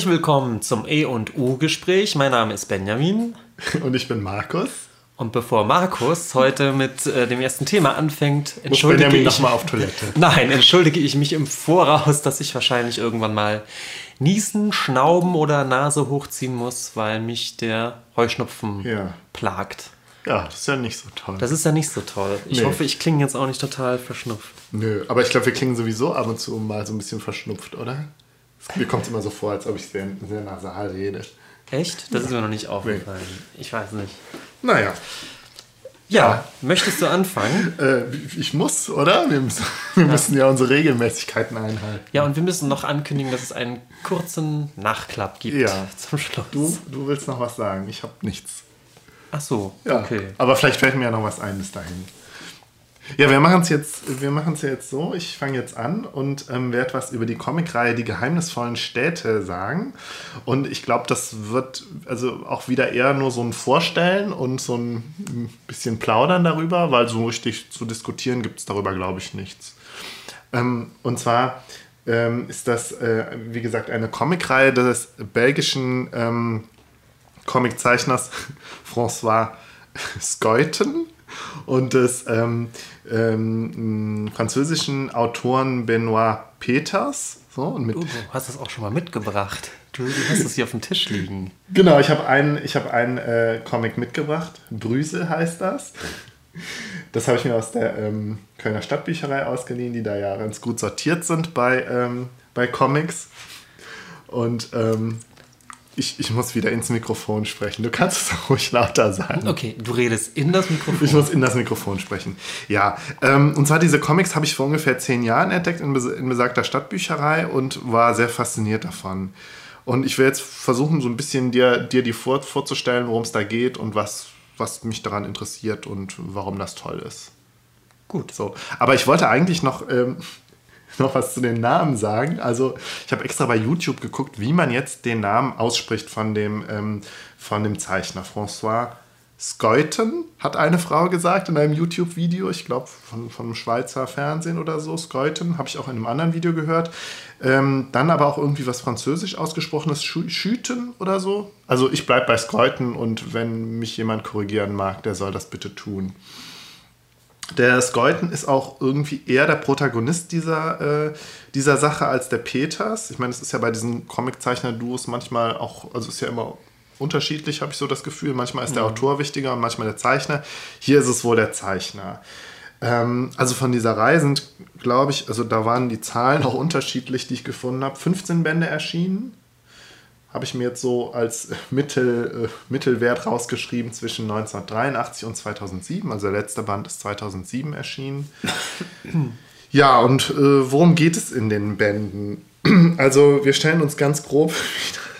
Herzlich willkommen zum E und U Gespräch. Mein Name ist Benjamin. Und ich bin Markus. Und bevor Markus heute mit äh, dem ersten Thema anfängt, entschuldige Benjamin ich nochmal auf Toilette. Nein, entschuldige ich mich im Voraus, dass ich wahrscheinlich irgendwann mal niesen, schnauben oder Nase hochziehen muss, weil mich der Heuschnupfen Ja. plagt. Ja, das ist ja nicht so toll. Das ist ja nicht so toll. Ich Nee. hoffe, ich klinge jetzt auch nicht total verschnupft. Nö, aber ich glaube, wir klingen sowieso ab und zu mal so ein bisschen verschnupft, oder? Mir kommt es immer so vor, als ob ich sehr, sehr nasal rede. Echt? Das ist mir noch nicht aufgefallen. Ich weiß nicht. Naja, Ja, möchtest du anfangen? äh, ich muss, oder? Wir müssen, wir müssen ja unsere Regelmäßigkeiten einhalten. Ja, und wir müssen noch ankündigen, dass es einen kurzen Nachklapp gibt Ja. zum Schluss. Du, du willst noch was sagen? Ich habe nichts. Ach so, Ja, okay. aber vielleicht fällt mir ja noch was ein bis dahin. Ja, wir machen es jetzt, jetzt so. Ich fange jetzt an und ähm, werde was über die Comicreihe Die geheimnisvollen Städte sagen. Und ich glaube, das wird also auch wieder eher nur so ein Vorstellen und so ein bisschen Plaudern darüber, weil so richtig zu diskutieren gibt es darüber, glaube ich, nichts. Ähm, und zwar ähm, ist das, äh, wie gesagt, eine Comicreihe des belgischen ähm, Comiczeichners François Skeuten und des ähm, ähm, französischen Autoren Benoit Peters. So, und mit, Du hast das auch schon mal mitgebracht. Du, du hast es hier auf dem Tisch liegen. Genau, ich habe einen, ich hab einen äh, Comic mitgebracht. Brüse heißt das. Das habe ich mir aus der ähm, Kölner Stadtbücherei ausgeliehen, die da ja ganz gut sortiert sind bei, ähm, bei Comics. Und ähm, ich, ich muss wieder ins Mikrofon sprechen. Du kannst es auch ruhig lauter sagen. Okay, du redest in das Mikrofon. Ich muss in das Mikrofon sprechen. Ja, ähm, und zwar diese Comics habe ich vor ungefähr zehn Jahren entdeckt in, in besagter Stadtbücherei und war sehr fasziniert davon. Und ich will jetzt versuchen, so ein bisschen dir, dir die vor, vorzustellen, worum es da geht und was, was mich daran interessiert und warum das toll ist. Gut. So. Aber ich wollte eigentlich noch, ähm, noch was zu den Namen sagen. Also ich habe extra bei YouTube geguckt, wie man jetzt den Namen ausspricht von dem, ähm, von dem Zeichner. François Skeuten hat eine Frau gesagt in einem YouTube-Video, ich glaube von, von Schweizer Fernsehen oder so. Skeuten habe ich auch in einem anderen Video gehört. Ähm, dann aber auch irgendwie was Französisch ausgesprochenes, Schü- Schüten oder so. Also ich bleibe bei Skeuten und wenn mich jemand korrigieren mag, der soll das bitte tun. Der Skeuten ist auch irgendwie eher der Protagonist dieser, äh, dieser Sache als der Peters. Ich meine, es ist ja bei diesen Comiczeichner-Duos manchmal auch, also es ist ja immer unterschiedlich, habe ich so das Gefühl. Manchmal ist der Autor wichtiger und manchmal der Zeichner. Hier ist es wohl der Zeichner. Ähm, also von dieser Reihe sind, glaube ich, also da waren die Zahlen auch unterschiedlich, die ich gefunden habe. 15 Bände erschienen habe ich mir jetzt so als Mittel, äh, Mittelwert rausgeschrieben zwischen 1983 und 2007. Also der letzte Band ist 2007 erschienen. Ja, und äh, worum geht es in den Bänden? Also wir stellen uns ganz grob,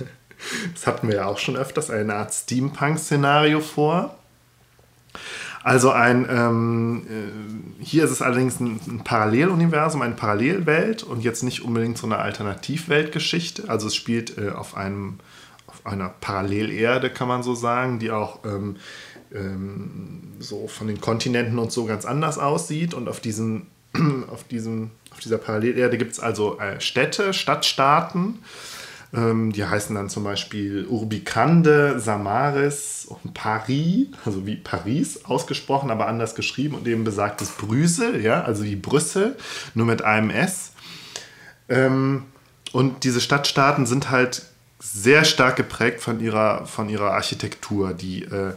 das hatten wir ja auch schon öfters, eine Art Steampunk-Szenario vor. Also ein, ähm, äh, hier ist es allerdings ein, ein Paralleluniversum, eine Parallelwelt und jetzt nicht unbedingt so eine Alternativweltgeschichte. Also es spielt äh, auf einem, auf einer Parallelerde, kann man so sagen, die auch ähm, ähm, so von den Kontinenten und so ganz anders aussieht. Und auf diesen, auf diesem, auf dieser Parallelerde gibt es also äh, Städte, Stadtstaaten. Ähm, die heißen dann zum Beispiel Urbicande, Samaris und Paris, also wie Paris ausgesprochen, aber anders geschrieben und eben besagtes Brüssel, ja, also wie Brüssel, nur mit einem S. Ähm, und diese Stadtstaaten sind halt sehr stark geprägt von ihrer, von ihrer Architektur, die äh,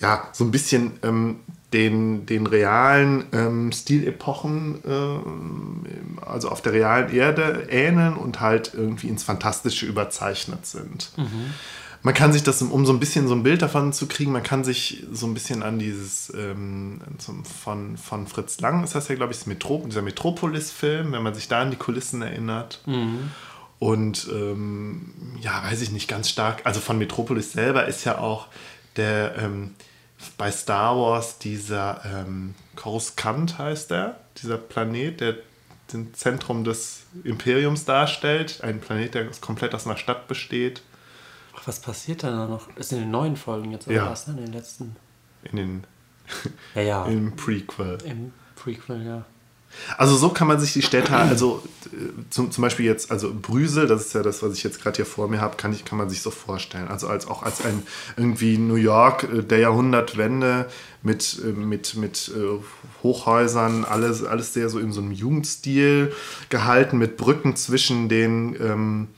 ja so ein bisschen ähm, den, den realen ähm, Stilepochen, ähm, also auf der realen Erde ähneln und halt irgendwie ins Fantastische überzeichnet sind. Man kann sich das, um so ein bisschen so ein Bild davon zu kriegen, man kann sich so ein bisschen an dieses ähm, zum, von, von Fritz Lang, ist das ja, glaube ich, Metro, dieser Metropolis-Film, wenn man sich da an die Kulissen erinnert. Und ähm, ja, weiß ich nicht, ganz stark. Also von Metropolis selber ist ja auch der ähm, bei Star Wars dieser ähm, Coruscant heißt der, dieser Planet, der den Zentrum des Imperiums darstellt. Ein Planet, der komplett aus einer Stadt besteht. Ach, was passiert da noch? Ist in den neuen Folgen jetzt oder Ja. was? Ne? In den letzten. In den, Ja, ja. Im Prequel. Im Prequel, ja. Also so kann man sich die Städte, also äh, zum, zum Beispiel jetzt, also Brüssel, das ist ja das, was ich jetzt gerade hier vor mir habe, kann, kann man sich so vorstellen. Also als auch als ein irgendwie New York äh, der Jahrhundertwende mit, äh, mit, mit Hochhäusern, alles, alles sehr so in so einem Jugendstil gehalten, mit Brücken zwischen den ähm,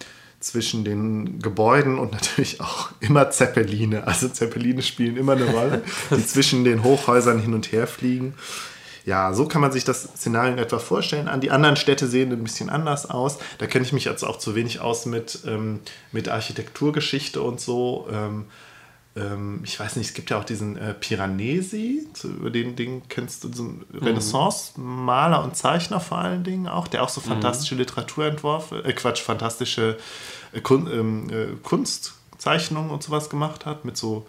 zwischen den Gebäuden und natürlich auch immer Zeppeline. Also Zeppeline spielen immer eine Rolle, die zwischen den Hochhäusern hin und her fliegen. Ja, so kann man sich das Szenario in etwa vorstellen. An die anderen Städte sehen ein bisschen anders aus. Da kenne ich mich jetzt auch zu wenig aus mit, ähm, mit Architekturgeschichte und so. Ähm, ähm, ich weiß nicht, es gibt ja auch diesen äh, Piranesi, über den Ding kennst du, so einen mhm. Renaissance-Maler und Zeichner vor allen Dingen auch, der auch so mhm. fantastische mhm. Literaturentwürfe, äh, Quatsch, fantastische äh, Kun ähm, äh, Kunstzeichnungen und sowas gemacht hat, mit so,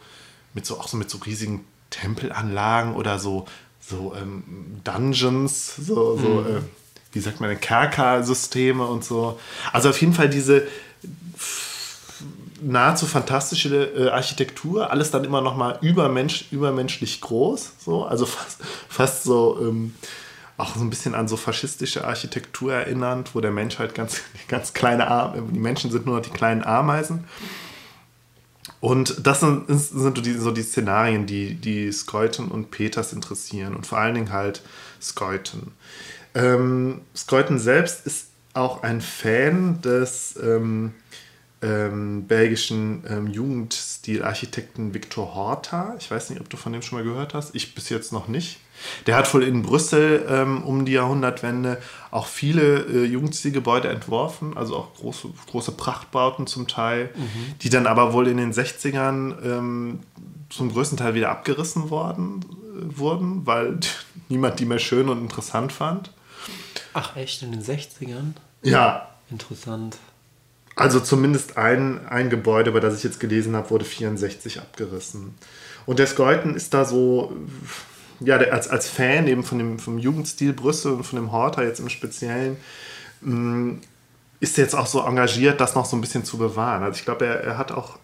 mit so, auch so mit so riesigen Tempelanlagen oder so so ähm, Dungeons, so, so mhm. äh, wie sagt man, Kerker-Systeme und so. Also auf jeden Fall diese nahezu fantastische äh, Architektur, alles dann immer noch mal übermensch, übermenschlich groß, so, also fast, fast so ähm, auch so ein bisschen an so faschistische Architektur erinnernd, wo der Mensch halt ganz, ganz kleine Arme, die Menschen sind nur noch die kleinen Ameisen. Und das sind, sind die, so die Szenarien, die, die Skeuten und Peters interessieren und vor allen Dingen halt Skeuten. Ähm, Skeuten selbst ist auch ein Fan des ähm, ähm, belgischen ähm, Jugendstilarchitekten Victor Horta. Ich weiß nicht, ob du von dem schon mal gehört hast. Ich bis jetzt noch nicht. Der hat wohl in Brüssel ähm, um die Jahrhundertwende auch viele äh, Jugendstilgebäude entworfen, also auch große, große Prachtbauten zum Teil, mhm. die dann aber wohl in den 60ern ähm, zum größten Teil wieder abgerissen worden, äh, wurden, weil niemand die mehr schön und interessant fand. Ach echt, in den 60ern? Ja. Interessant. Also zumindest ein, ein Gebäude, über das ich jetzt gelesen habe, wurde 64 abgerissen. Und der Skeuten ist da so ja, als, als Fan eben von dem, vom Jugendstil Brüssel und von dem Horter jetzt im Speziellen, mh, mm, ist jetzt auch so engagiert, das noch so ein bisschen zu bewahren. Also ich glaube, er, er hat auch,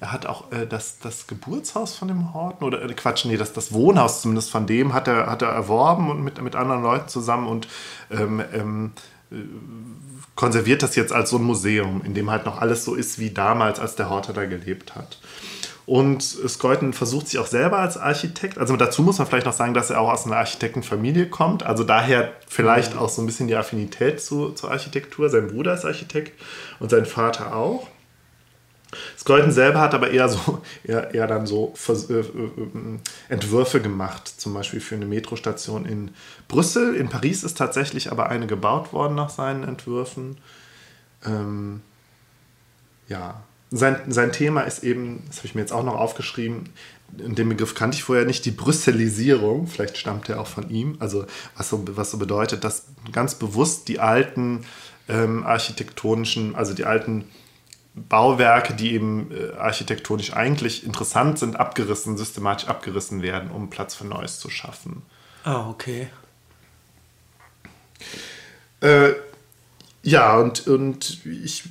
er hat auch äh, das, das Geburtshaus von dem Horten, oder äh, Quatsch, nee, das, das Wohnhaus zumindest von dem hat er, hat er erworben und mit, mit anderen Leuten zusammen und ähm, ähm, äh, konserviert das jetzt als so ein Museum, in dem halt noch alles so ist wie damals, als der Horter da gelebt hat. Und Skeuten versucht sich auch selber als Architekt. Also dazu muss man vielleicht noch sagen, dass er auch aus einer Architektenfamilie kommt. Also daher vielleicht auch so ein bisschen die Affinität zu, zur Architektur. Sein Bruder ist Architekt und sein Vater auch. Skeuten selber hat aber eher so eher, eher dann so äh, äh, Entwürfe gemacht, zum Beispiel für eine Metrostation in Brüssel. In Paris ist tatsächlich aber eine gebaut worden nach seinen Entwürfen. Ähm, ja, sein, sein Thema ist eben, das habe ich mir jetzt auch noch aufgeschrieben, den Begriff kannte ich vorher nicht, die Brüsselisierung, vielleicht stammt er auch von ihm, also was so, was so bedeutet, dass ganz bewusst die alten ähm, architektonischen, also die alten Bauwerke, die eben äh, architektonisch eigentlich interessant sind, abgerissen, systematisch abgerissen werden, um Platz für Neues zu schaffen. Ah, okay. Äh, ja, und, und ich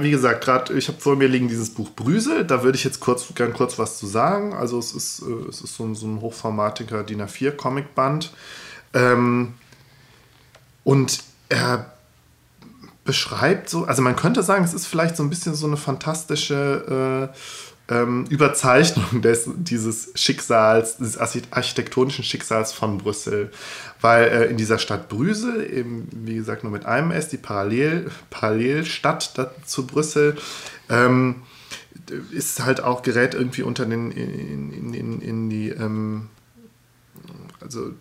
wie gesagt, gerade ich habe vor mir liegen dieses Buch Brüsel, da würde ich jetzt kurz, gern kurz was zu sagen. Also es ist, äh, es ist so ein, so ein hochformatiger DIN A4 Comicband. Ähm, und er beschreibt so, also man könnte sagen, es ist vielleicht so ein bisschen so eine fantastische äh, ähm, Überzeichnung des, dieses Schicksals, dieses architektonischen Schicksals von Brüssel. Weil äh, in dieser Stadt Brüssel, eben, wie gesagt, nur mit einem S, die Parallel, Parallelstadt zu Brüssel, ähm, ist halt auch gerät irgendwie unter den, in, in, in, in die, ähm, also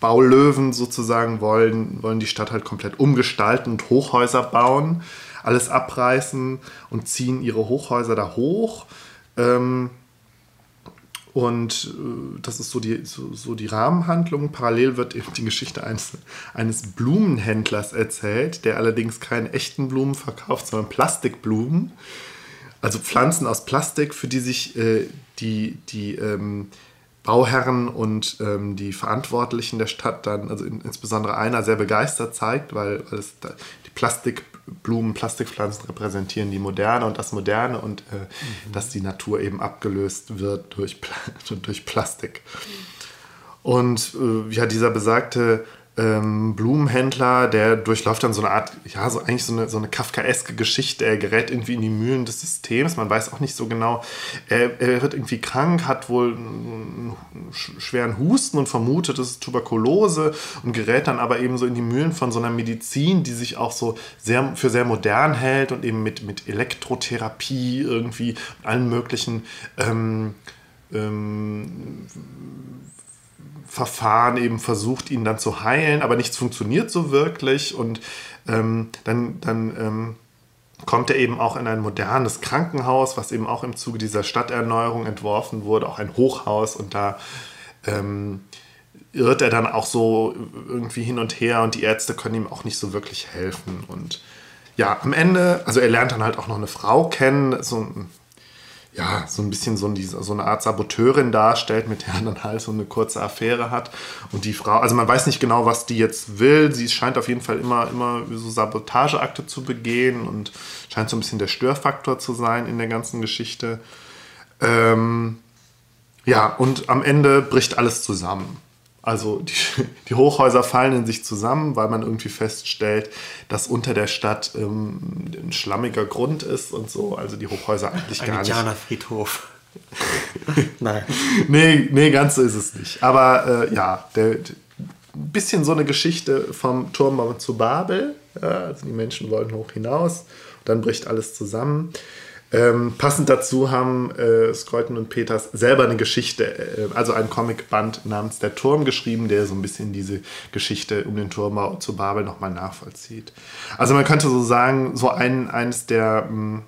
Baulöwen sozusagen wollen, wollen die Stadt halt komplett umgestalten und Hochhäuser bauen alles abreißen und ziehen ihre Hochhäuser da hoch. Ähm, und äh, das ist so die, so, so, die Rahmenhandlung. Parallel wird eben die Geschichte eines, eines Blumenhändlers erzählt, der allerdings keine echten Blumen verkauft, sondern Plastikblumen. Also Pflanzen aus Plastik, für die sich äh, die, die ähm, Bauherren und ähm, die Verantwortlichen der Stadt dann, also in, insbesondere einer, sehr begeistert zeigt, weil, weil es da, die Plastik Blumen, Plastikpflanzen repräsentieren die Moderne und das Moderne und äh, mhm. dass die Natur eben abgelöst wird durch, durch Plastik. Und äh, ja, dieser besagte ähm, Blumenhändler, der durchläuft dann so eine Art, ja, so eigentlich so eine, so eine kafkaeske Geschichte. Er gerät irgendwie in die Mühlen des Systems. Man weiß auch nicht so genau. Er, er wird irgendwie krank, hat wohl einen schweren Husten und vermutet, es ist Tuberkulose und gerät dann aber eben so in die Mühlen von so einer Medizin, die sich auch so sehr für sehr modern hält und eben mit, mit Elektrotherapie irgendwie und allen möglichen ähm, ähm, Verfahren eben versucht, ihn dann zu heilen, aber nichts funktioniert so wirklich. Und ähm, dann, dann ähm, kommt er eben auch in ein modernes Krankenhaus, was eben auch im Zuge dieser Stadterneuerung entworfen wurde, auch ein Hochhaus. Und da ähm, irrt er dann auch so irgendwie hin und her und die Ärzte können ihm auch nicht so wirklich helfen. Und ja, am Ende, also er lernt dann halt auch noch eine Frau kennen, so ein ja, so ein bisschen so, diese, so eine Art Saboteurin darstellt, mit der er dann halt so eine kurze Affäre hat. Und die Frau, also man weiß nicht genau, was die jetzt will. Sie scheint auf jeden Fall immer, immer so Sabotageakte zu begehen und scheint so ein bisschen der Störfaktor zu sein in der ganzen Geschichte. Ähm, ja, und am Ende bricht alles zusammen. Also die, die, Hochhäuser fallen in sich zusammen, weil man irgendwie feststellt, dass unter der Stadt ähm, ein schlammiger Grund ist und so. Also die Hochhäuser eigentlich ein gar nicht. Ein Friedhof. Nein. Nee, nee, ganz so ist es nicht. Aber äh, ja, der, ein bisschen so eine Geschichte vom Turm zu Babel. Ja, also die Menschen wollen hoch hinaus. Dann bricht alles zusammen. Ähm, passend dazu haben äh, Skreuten und Peters selber eine Geschichte, äh, also ein Comicband namens Der Turm geschrieben, der so ein bisschen diese Geschichte um den Turmbau zu Babel nochmal nachvollzieht. Also man könnte so sagen, so ein, eines der mh, hm,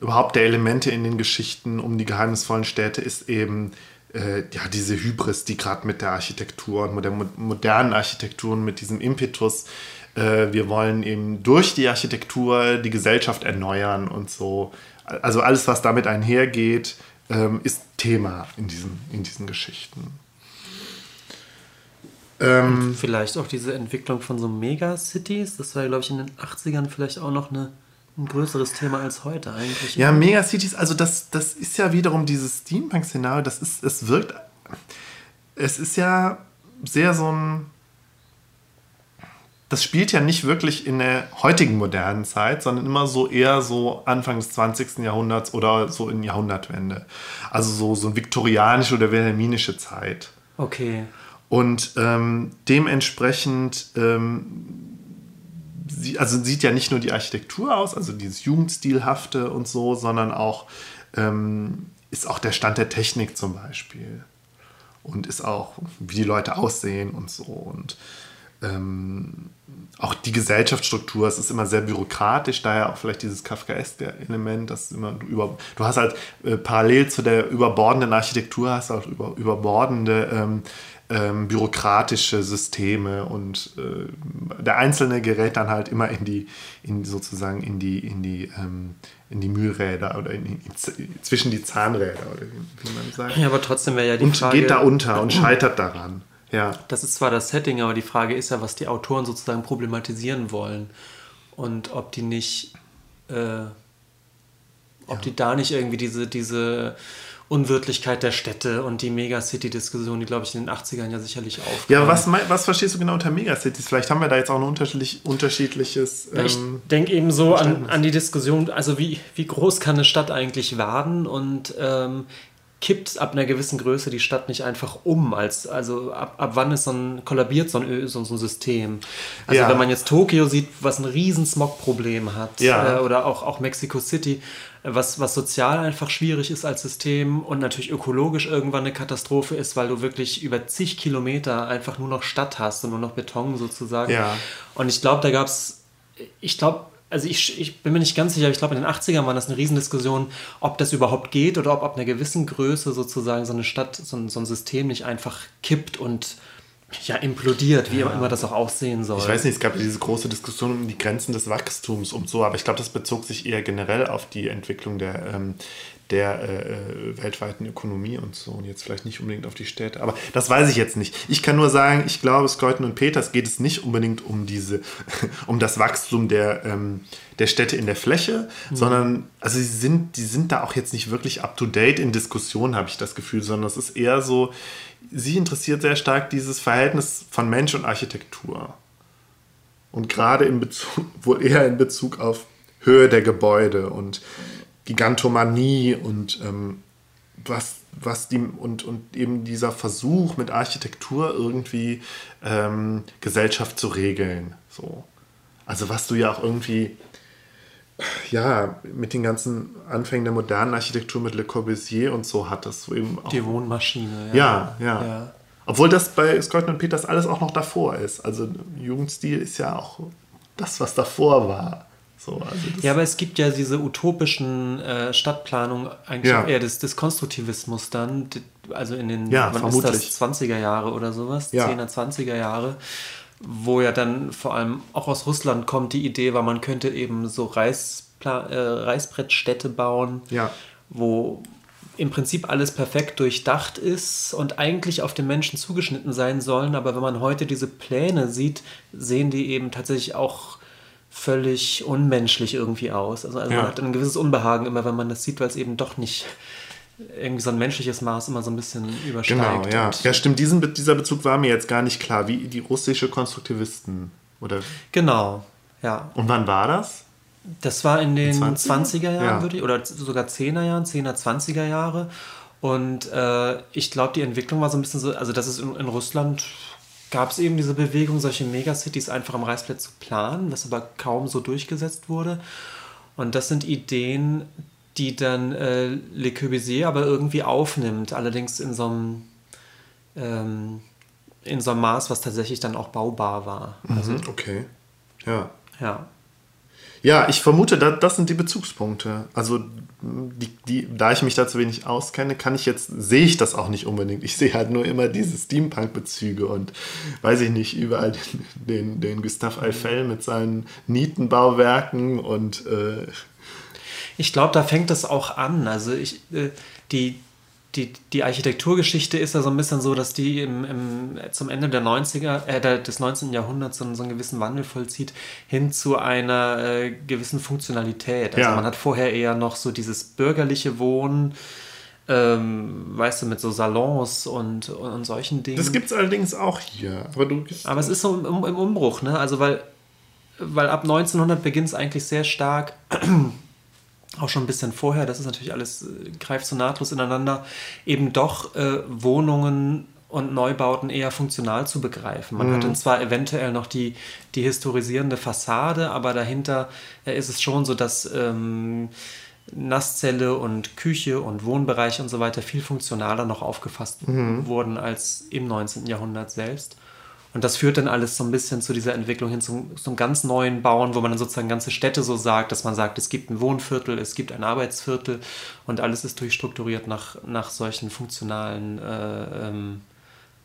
überhaupt der Elemente in den Geschichten um die geheimnisvollen Städte ist eben äh, ja, diese Hybris, die gerade mit der Architektur und mit der modernen Architektur und mit diesem Impetus äh, wir wollen eben durch die Architektur die Gesellschaft erneuern und so. Also alles, was damit einhergeht, ähm, ist Thema in diesen, in diesen Geschichten. Ähm, vielleicht auch diese Entwicklung von so Megacities. Das war, glaube ich, in den 80ern vielleicht auch noch eine, ein größeres Thema als heute eigentlich. Ja, Megacities, also das, das ist ja wiederum dieses Steampunk-Szenario, das ist, es wirkt, es ist ja sehr so ein das spielt ja nicht wirklich in der heutigen modernen Zeit, sondern immer so eher so Anfang des 20. Jahrhunderts oder so in Jahrhundertwende. Also so, so viktorianische oder wilhelminische Zeit. Okay. Und ähm, dementsprechend, ähm, sie, also sieht ja nicht nur die Architektur aus, also dieses Jugendstilhafte und so, sondern auch ähm, ist auch der Stand der Technik zum Beispiel. Und ist auch, wie die Leute aussehen und so. Und ähm, auch die Gesellschaftsstruktur, es ist immer sehr bürokratisch, daher auch vielleicht dieses kafkaeske Element, das immer du über, du hast halt äh, parallel zu der überbordenden Architektur hast auch über, überbordende ähm, ähm, bürokratische Systeme und äh, der Einzelne gerät dann halt immer in die, in sozusagen in die, in die, ähm, in die Mühlräder oder in, in, zwischen die Zahnräder oder wie, wie man sagt. Ja, aber trotzdem wäre ja die und Frage... Und geht da unter und scheitert daran. Ja. Das ist zwar das Setting, aber die Frage ist ja, was die Autoren sozusagen problematisieren wollen. Und ob die nicht, äh, ob ja. die da nicht irgendwie diese, diese Unwirtlichkeit der Städte und die Megacity-Diskussion, die, glaube ich, in den 80ern ja sicherlich auch. Ja, was, was verstehst du genau unter Megacities? Vielleicht haben wir da jetzt auch ein unterschiedlich, unterschiedliches. Ähm, ich denke eben so an, an die Diskussion, also wie, wie groß kann eine Stadt eigentlich werden und ähm, kippt ab einer gewissen Größe die Stadt nicht einfach um? Als, also ab, ab wann ist so ein, kollabiert so ein, so, ein System? Also ja. wenn man jetzt Tokio sieht, was ein riesen Smog-Problem hat, ja. äh, oder auch, auch Mexico City, was, was sozial einfach schwierig ist als System und natürlich ökologisch irgendwann eine Katastrophe ist, weil du wirklich über zig Kilometer einfach nur noch Stadt hast und nur noch Beton sozusagen. Ja. Und ich glaube, da gab es, ich glaube, also ich, ich bin mir nicht ganz sicher, ich glaube in den 80ern war das eine Riesendiskussion, ob das überhaupt geht oder ob ab einer gewissen Größe sozusagen so eine Stadt, so ein, so ein System nicht einfach kippt und ja, implodiert, wie ja. immer das auch aussehen soll. Ich weiß nicht, es gab diese große Diskussion um die Grenzen des Wachstums und so, aber ich glaube, das bezog sich eher generell auf die Entwicklung der, ähm, der äh, weltweiten Ökonomie und so und jetzt vielleicht nicht unbedingt auf die Städte. Aber das weiß ich jetzt nicht. Ich kann nur sagen, ich glaube, Skeuten und Peters geht es nicht unbedingt um diese, um das Wachstum der, ähm, der Städte in der Fläche, mhm. sondern also sie sind, die sind da auch jetzt nicht wirklich up to date in Diskussionen, habe ich das Gefühl, sondern es ist eher so, sie interessiert sehr stark dieses Verhältnis von Mensch und Architektur. Und gerade in Bezug, wohl eher in Bezug auf Höhe der Gebäude und Gigantomanie und ähm, was, was die und, und eben dieser Versuch mit Architektur irgendwie ähm, Gesellschaft zu regeln. So. Also was du ja auch irgendwie ja, mit den ganzen Anfängen der modernen Architektur mit Le Corbusier und so hattest. Wo eben auch, die Wohnmaschine, ja. Ja, ja. ja. Obwohl das bei Scott und Peters alles auch noch davor ist. Also Jugendstil ist ja auch das, was davor war. So, also ja, aber es gibt ja diese utopischen äh, Stadtplanungen eigentlich ja. eher des, des Konstruktivismus dann, also in den ja, wann ist das, 20er Jahre oder sowas, ja. 10er, 20er Jahre, wo ja dann vor allem auch aus Russland kommt die Idee, weil man könnte eben so Reispla äh, Reißbrettstädte bauen, ja. wo im Prinzip alles perfekt durchdacht ist und eigentlich auf den Menschen zugeschnitten sein sollen, aber wenn man heute diese Pläne sieht, sehen die eben tatsächlich auch völlig unmenschlich irgendwie aus. Also, also ja. man hat ein gewisses Unbehagen immer, wenn man das sieht, weil es eben doch nicht irgendwie so ein menschliches Maß immer so ein bisschen übersteigt. Genau, ja. Ja, stimmt. Diesen, dieser Bezug war mir jetzt gar nicht klar, wie die russische Konstruktivisten. Oder? Genau, ja. Und wann war das? Das war in den 20er, 20er Jahren, ja. würde ich, oder sogar 10er Jahren, 10er, 20er Jahre. Und äh, ich glaube, die Entwicklung war so ein bisschen so, also das ist in, in Russland gab es eben diese Bewegung, solche Megacities einfach am Reißbrett zu planen, was aber kaum so durchgesetzt wurde. Und das sind Ideen, die dann äh, Le Corbusier aber irgendwie aufnimmt, allerdings in so einem, ähm, in so einem Maß, was tatsächlich dann auch baubar war. Mhm, also, okay, ja. Ja. Ja, ich vermute, das, das sind die Bezugspunkte. Also, die, die, da ich mich da zu wenig auskenne, kann ich jetzt, sehe ich das auch nicht unbedingt. Ich sehe halt nur immer diese Steampunk-Bezüge und weiß ich nicht, überall den, den, den Gustave Eiffel mit seinen Nietenbauwerken und. Äh ich glaube, da fängt es auch an. Also, ich, äh, die, die, die Architekturgeschichte ist ja so ein bisschen so, dass die im, im, zum Ende der 90er, äh, des 19. Jahrhunderts so, so, einen gewissen Wandel vollzieht, hin zu einer äh, gewissen Funktionalität. Also ja. man hat vorher eher noch so dieses bürgerliche Wohnen, ähm, weißt du, mit so Salons und, und, und solchen Dingen. Das gibt es allerdings auch hier. Aber, du aber es ist so im, im Umbruch, ne? Also weil, weil ab 1900 beginnt es eigentlich sehr stark auch schon ein bisschen vorher, das ist natürlich alles, äh, greift so nahtlos ineinander, eben doch äh, Wohnungen und Neubauten eher funktional zu begreifen. Man mhm. hat dann zwar eventuell noch die, die historisierende Fassade, aber dahinter äh, ist es schon so, dass ähm, Nasszelle und Küche und Wohnbereich und so weiter viel funktionaler noch aufgefasst mhm. wurden als im 19. Jahrhundert selbst. Und das führt dann alles so ein bisschen zu dieser Entwicklung hin zum, zum ganz neuen Bauen, wo man dann sozusagen ganze Städte so sagt, dass man sagt, es gibt ein Wohnviertel, es gibt ein Arbeitsviertel und alles ist durchstrukturiert nach, nach solchen funktionalen, äh, ähm,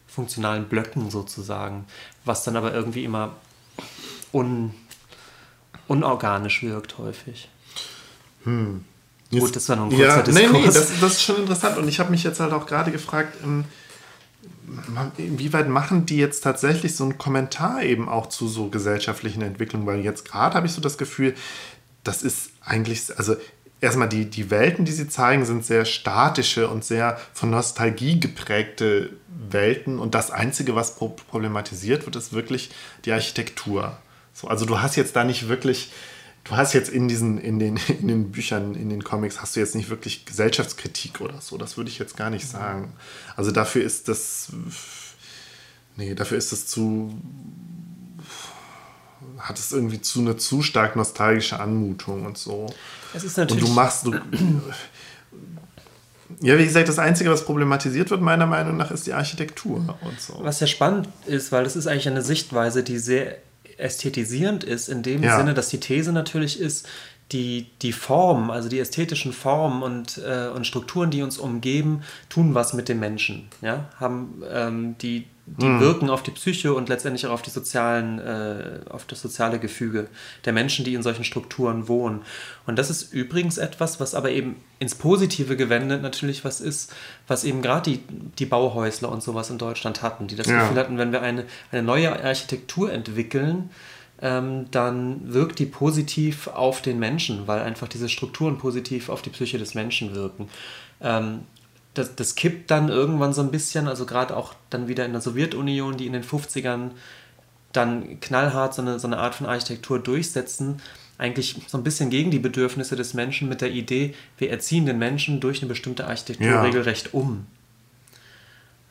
funktionalen Blöcken sozusagen, was dann aber irgendwie immer un, unorganisch wirkt häufig. Hm. Jetzt, Gut, das war noch ein kurzer ja, Diskurs. Nee, nee, das, das ist schon interessant und ich habe mich jetzt halt auch gerade gefragt, ähm, inwieweit machen die jetzt tatsächlich so einen Kommentar eben auch zu so gesellschaftlichen Entwicklungen? Weil jetzt gerade habe ich so das Gefühl, das ist eigentlich, also erstmal die, die Welten, die sie zeigen, sind sehr statische und sehr von Nostalgie geprägte Welten. Und das Einzige, was problematisiert wird, ist wirklich die Architektur. So, also du hast jetzt da nicht wirklich du hast jetzt in diesen, in den, in den Büchern, in den Comics, hast du jetzt nicht wirklich Gesellschaftskritik oder so. Das würde ich jetzt gar nicht sagen. Also dafür ist das. Nee, dafür ist das zu. Hat es irgendwie zu eine zu stark nostalgische Anmutung und so. Es ist natürlich. Und du machst. Du, ja, wie gesagt, das Einzige, was problematisiert wird, meiner Meinung nach, ist die Architektur und so. Was ja spannend ist, weil das ist eigentlich eine Sichtweise, die sehr ästhetisierend ist, in dem ja. Sinne, dass die These natürlich ist, die, die Form, also die ästhetischen Formen und, äh, und Strukturen, die uns umgeben, tun was mit dem Menschen. Ja? Haben, ähm, die die mhm. wirken auf die Psyche und letztendlich auch auf, die sozialen, äh, auf das soziale Gefüge der Menschen, die in solchen Strukturen wohnen. Und das ist übrigens etwas, was aber eben ins Positive gewendet natürlich was ist, was eben gerade die, die Bauhäusler und sowas in Deutschland hatten, die das ja. Gefühl hatten, wenn wir eine, eine neue Architektur entwickeln, ähm, dann wirkt die positiv auf den Menschen, weil einfach diese Strukturen positiv auf die Psyche des Menschen wirken. Ähm, das, das kippt dann irgendwann so ein bisschen, also gerade auch dann wieder in der Sowjetunion, die in den 50ern dann knallhart so eine, so eine Art von Architektur durchsetzen, eigentlich so ein bisschen gegen die Bedürfnisse des Menschen mit der Idee, wir erziehen den Menschen durch eine bestimmte Architektur ja. regelrecht um.